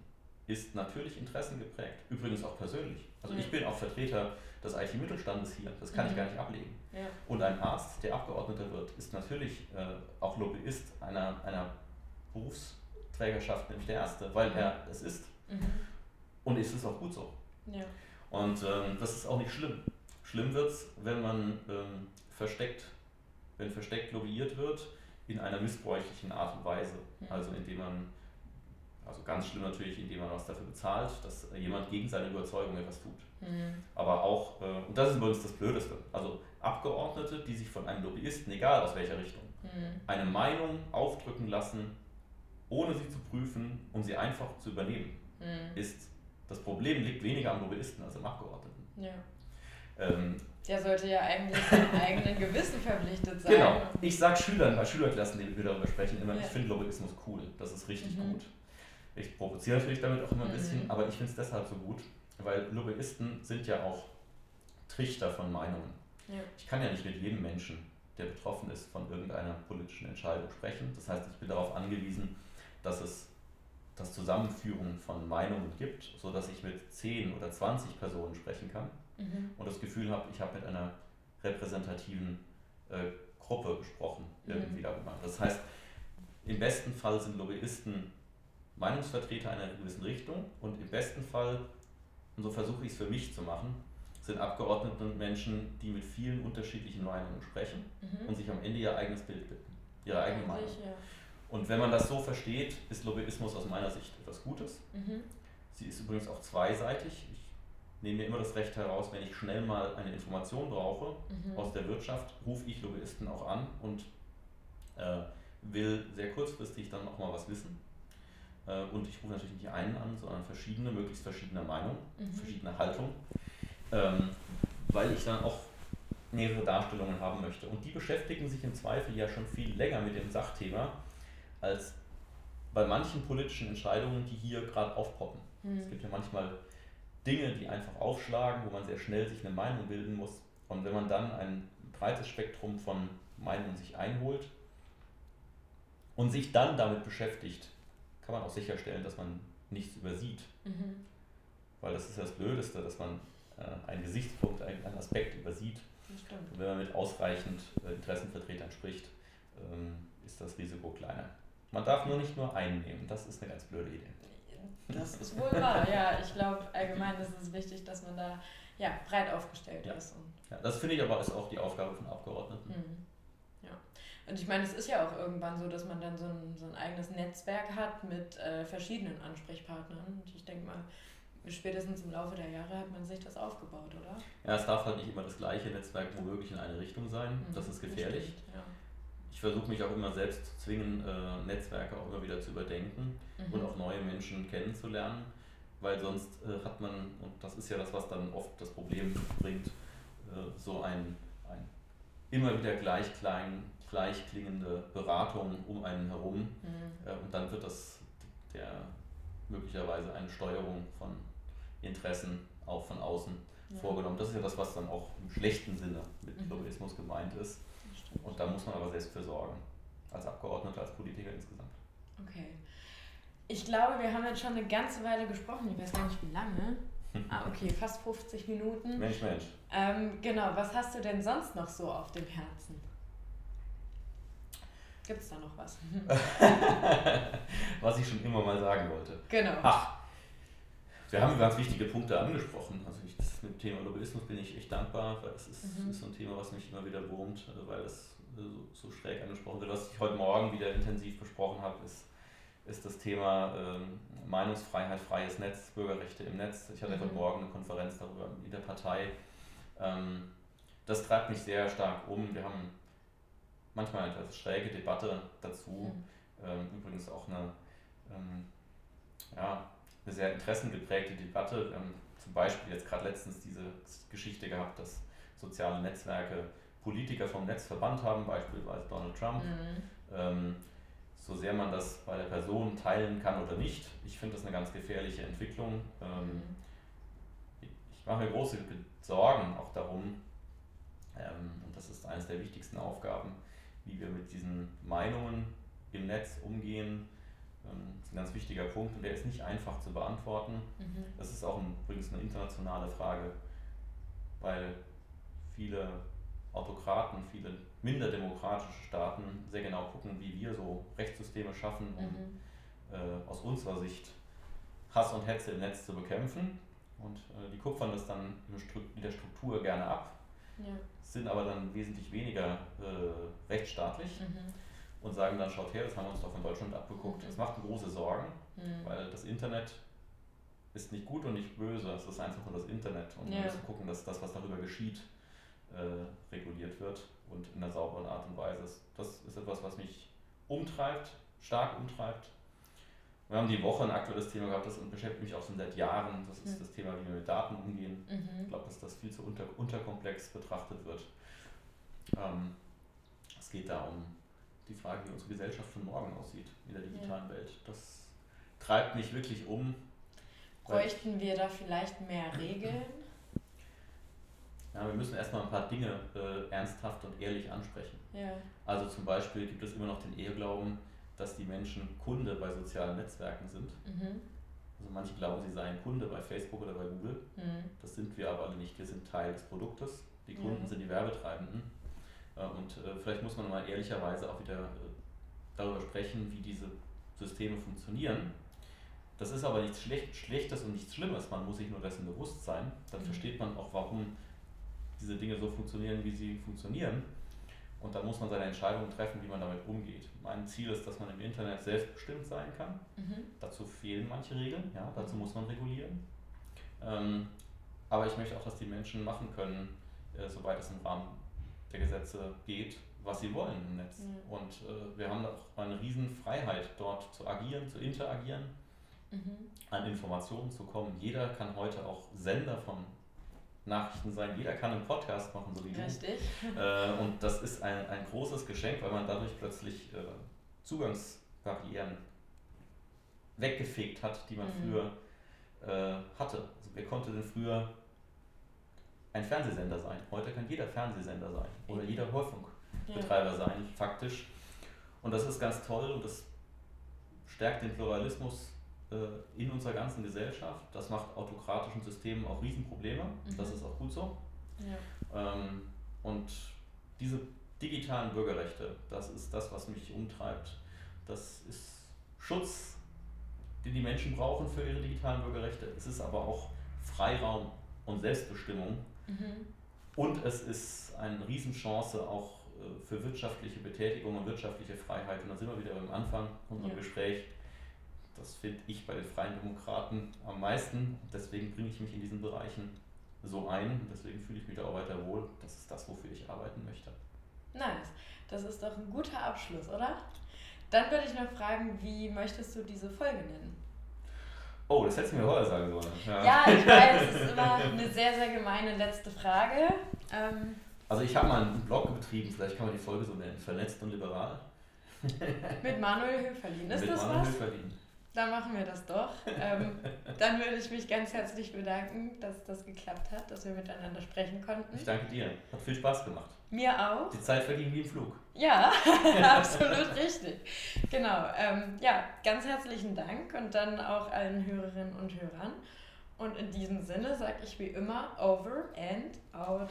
ist natürlich interessengeprägt, übrigens auch persönlich. Also ja. ich bin auch Vertreter des IT-Mittelstandes hier, das kann mhm. ich gar nicht ablegen. Ja. Und ein Arzt, der Abgeordneter wird, ist natürlich äh, auch Lobbyist einer, einer Berufsträgerschaft, nämlich der Erste, weil er es ist. Mhm. Und ist es auch gut so. Ja. Und ähm, das ist auch nicht schlimm. Schlimm wird es, wenn man ähm, versteckt, wenn versteckt lobbyiert wird in einer missbräuchlichen Art und Weise. Mhm. Also indem man also ganz schlimm natürlich, indem man was dafür bezahlt, dass jemand gegen seine Überzeugung etwas tut. Mhm. Aber auch, äh, und das ist übrigens das Blödeste, also Abgeordnete, die sich von einem Lobbyisten, egal aus welcher Richtung, mhm. eine Meinung aufdrücken lassen, ohne sie zu prüfen und sie einfach zu übernehmen, mhm. ist, das Problem liegt weniger am Lobbyisten als am Abgeordneten. Ja. Ähm, der sollte ja eigentlich seinem eigenen Gewissen verpflichtet sein. Genau. Ich sage Schülern bei Schülerklassen, die wir darüber sprechen, immer, ja. ich finde Lobbyismus cool. Das ist richtig mhm. gut. Ich provoziere natürlich damit auch immer ein bisschen, mhm. aber ich finde es deshalb so gut, weil Lobbyisten sind ja auch Trichter von Meinungen. Ja. Ich kann ja nicht mit jedem Menschen, der betroffen ist, von irgendeiner politischen Entscheidung sprechen. Das heißt, ich bin darauf angewiesen, dass es das Zusammenführen von Meinungen gibt, sodass ich mit 10 oder 20 Personen sprechen kann mhm. und das Gefühl habe, ich habe mit einer repräsentativen äh, Gruppe gesprochen, irgendwie mhm. darüber. Das heißt, im besten Fall sind Lobbyisten Meinungsvertreter einer gewissen Richtung und im besten Fall, und so versuche ich es für mich zu machen, sind Abgeordnete und Menschen, die mit vielen unterschiedlichen Meinungen sprechen mhm. und sich am Ende ihr eigenes Bild bilden, ihre eigene Meinung. Ja. Und wenn man das so versteht, ist Lobbyismus aus meiner Sicht etwas Gutes. Mhm. Sie ist übrigens auch zweiseitig. Ich nehme mir immer das Recht heraus, wenn ich schnell mal eine Information brauche mhm. aus der Wirtschaft, rufe ich Lobbyisten auch an und äh, will sehr kurzfristig dann auch mal was wissen. Äh, und ich rufe natürlich nicht einen an, sondern verschiedene, möglichst verschiedene Meinungen, mhm. verschiedene Haltungen, ähm, weil ich dann auch mehrere Darstellungen haben möchte. Und die beschäftigen sich im Zweifel ja schon viel länger mit dem Sachthema als bei manchen politischen Entscheidungen, die hier gerade aufpoppen. Mhm. Es gibt ja manchmal Dinge, die einfach aufschlagen, wo man sehr schnell sich eine Meinung bilden muss. Und wenn man dann ein breites Spektrum von Meinungen sich einholt und sich dann damit beschäftigt, kann man auch sicherstellen, dass man nichts übersieht. Mhm. Weil das ist das Blödeste, dass man äh, einen Gesichtspunkt, einen, einen Aspekt übersieht. Und wenn man mit ausreichend äh, Interessenvertretern spricht, ähm, ist das Risiko kleiner. Man darf nur nicht nur einnehmen, das ist eine ganz blöde Idee. Das ist wohl wahr, ja. Ich glaube, allgemein ist es wichtig, dass man da ja, breit aufgestellt ja. ist. ja, das finde ich aber ist auch die Aufgabe von Abgeordneten. Mhm. Und ich meine, es ist ja auch irgendwann so, dass man dann so ein, so ein eigenes Netzwerk hat mit äh, verschiedenen Ansprechpartnern. Und ich denke mal, spätestens im Laufe der Jahre hat man sich das aufgebaut, oder? Ja, es darf halt nicht immer das gleiche Netzwerk womöglich in eine Richtung sein. Mhm, das ist gefährlich. Stimmt, ja. Ich versuche mich auch immer selbst zu zwingen, äh, Netzwerke auch immer wieder zu überdenken mhm. und auch neue Menschen kennenzulernen, weil sonst äh, hat man, und das ist ja das, was dann oft das Problem bringt, äh, so ein, ein immer wieder gleich kleinen gleich klingende Beratung um einen herum mhm. und dann wird das der möglicherweise eine Steuerung von Interessen auch von außen ja. vorgenommen. Das ist ja das, was dann auch im schlechten Sinne mit mhm. Lobbyismus gemeint ist. Und da muss man aber selbst für sorgen, als Abgeordneter, als Politiker insgesamt. Okay. Ich glaube, wir haben jetzt schon eine ganze Weile gesprochen, ich weiß gar nicht wie lange. Ah, okay, fast 50 Minuten. Mensch, Mensch. Ähm, genau, was hast du denn sonst noch so auf dem Herzen? Gibt es da noch was? was ich schon immer mal sagen wollte. Genau. Ach, wir haben ganz wichtige Punkte angesprochen. Also ich, das mit dem Thema Lobbyismus bin ich echt dankbar, weil es ist, mhm. ist, so ein Thema, was mich immer wieder wurmt, äh, weil das äh, so, so, schräg angesprochen wird. Was ich heute Morgen wieder intensiv besprochen habe, ist, ist das Thema ähm, Meinungsfreiheit, freies Netz, Bürgerrechte im Netz. Ich hatte mhm. heute Morgen eine Konferenz darüber in der Partei. Ähm, das treibt mich sehr stark um. Wir haben manchmal eine etwas schräge Debatte dazu. Mhm. Ähm, übrigens auch eine, ähm, ja, eine sehr interessengeprägte Debatte. Wir haben zum Beispiel jetzt gerade letztens diese Geschichte gehabt, dass soziale Netzwerke Politiker vom Netz verbannt haben, beispielsweise Donald Trump. Mhm. Ähm, so sehr man das bei der Person teilen kann oder nicht. Ich finde das eine ganz gefährliche Entwicklung. Ähm, mhm. Ich mache mir große Sorgen auch darum, Ähm, und das ist eines der wichtigsten Aufgaben, wie wir mit diesen Meinungen im Netz umgehen. Ähm, das ist ein ganz wichtiger Punkt und der ist nicht einfach zu beantworten. Mhm. Das ist auch übrigens eine internationale Frage, weil viele Autokraten, viele minder demokratische Staaten sehr genau gucken, wie wir so Rechtssysteme schaffen, um mhm. äh, aus unserer Sicht Hass und Hetze im Netz zu bekämpfen. Und äh, die kupfern das dann in der Struktur gerne ab, ja. sind aber dann wesentlich weniger äh, rechtsstaatlich mhm. Und sagen dann, schaut her, das haben wir uns doch von Deutschland abgeguckt. Es mhm. macht große Sorgen, mhm. weil das Internet ist nicht gut und nicht böse, es ist einfach nur das Internet. Und ja. wir müssen gucken, dass das, was darüber geschieht, äh, reguliert wird und in einer sauberen Art und Weise. Das ist etwas, was mich umtreibt, stark umtreibt wir haben die Woche ein aktuelles Thema gehabt, das beschäftigt mich auch schon seit Jahren. Das ist mhm. das Thema, wie wir mit Daten umgehen. Mhm. Ich glaube, dass das viel zu unter, unterkomplex betrachtet wird. Ähm, es geht da um die Frage, wie unsere Gesellschaft von morgen aussieht in der digitalen ja. Welt. Das treibt mich wirklich um. Bräuchten wir da vielleicht mehr Regeln? Ja, wir müssen erstmal ein paar Dinge äh, ernsthaft und ehrlich ansprechen. Ja. Also zum Beispiel gibt es immer noch den Eheglauben, dass die Menschen Kunde bei sozialen Netzwerken sind. Mhm. Also manche glauben, sie seien Kunde bei Facebook oder bei Google. Mhm. Das sind wir aber alle nicht. Wir sind Teil des Produktes. Die Kunden ja. sind die Werbetreibenden. Äh, und äh, vielleicht muss man mal ehrlicherweise auch wieder äh, darüber sprechen, wie diese Systeme funktionieren. Das ist aber nichts Schlechtes und nichts Schlimmes. Man muss sich nur dessen bewusst sein. Dann mhm. versteht man auch, warum diese Dinge so funktionieren, wie sie funktionieren. Und dann muss man seine Entscheidungen treffen, wie man damit umgeht. Mein Ziel ist, dass man im Internet selbstbestimmt sein kann. Mhm. Dazu fehlen manche Regeln, ja, dazu muss man regulieren. Ähm, aber ich möchte auch, dass die Menschen machen können, äh, soweit es im Rahmen der Gesetze geht, was sie wollen im Netz. Mhm. Und äh, wir haben auch eine Riesenfreiheit, dort zu agieren, zu interagieren, mhm. an Informationen zu kommen. Jeder kann heute auch Sender von Nachrichten sein. Jeder kann einen Podcast machen, so wie du. Richtig. Äh, und das ist ein, ein großes Geschenk, weil man dadurch plötzlich äh, Zugangsbarrieren weggefegt hat, die man mhm. früher äh, hatte. Also wer konnte denn früher ein Fernsehsender sein? Heute kann jeder Fernsehsender sein oder jeder Hörfunkbetreiber ja. sein, faktisch. Und das ist ganz toll und das stärkt den Pluralismus äh, in unserer ganzen Gesellschaft. Das macht autokratischen Systemen auch Riesenprobleme. Mhm. Das ist auch gut so. Ja. Ähm, und diese digitalen Bürgerrechte, das ist das, was mich umtreibt. Das ist Schutz, den die Menschen brauchen für ihre digitalen Bürgerrechte. Es ist aber auch Freiraum und Selbstbestimmung. Mhm. Und es ist eine Riesenchance auch äh, für wirtschaftliche Betätigung und wirtschaftliche Freiheit. Und da sind wir wieder beim Anfang unseres ja. Gesprächs das finde ich bei den Freien Demokraten am meisten. Deswegen bringe ich mich in diesen Bereichen so ein. Deswegen fühle ich mich da auch weiter wohl. Das ist das, wofür ich arbeiten möchte. Nice. Das ist doch ein guter Abschluss, oder? Dann würde ich noch fragen, wie möchtest du diese Folge nennen? Oh, das hättest du mir vorher sagen sollen. Ja, ja ich weiß, es ist immer eine sehr, sehr gemeine letzte Frage. Ähm, also ich habe mal einen Blog betrieben, vielleicht kann man die Folge so nennen, Vernetzt und Liberal. Mit Manuel Höferlin, ist Mit das Manuel was? Höferlin. Dann machen wir das doch. Ähm, dann würde ich mich ganz herzlich bedanken, dass das geklappt hat, dass wir miteinander sprechen konnten. Ich danke dir. Hat viel Spaß gemacht. Mir auch. Die Zeit verging wie im Flug. Ja, absolut richtig. Genau. Ähm, ja, ganz herzlichen Dank und dann auch allen Hörerinnen und Hörern. Und in diesem Sinne sage ich wie immer over and out.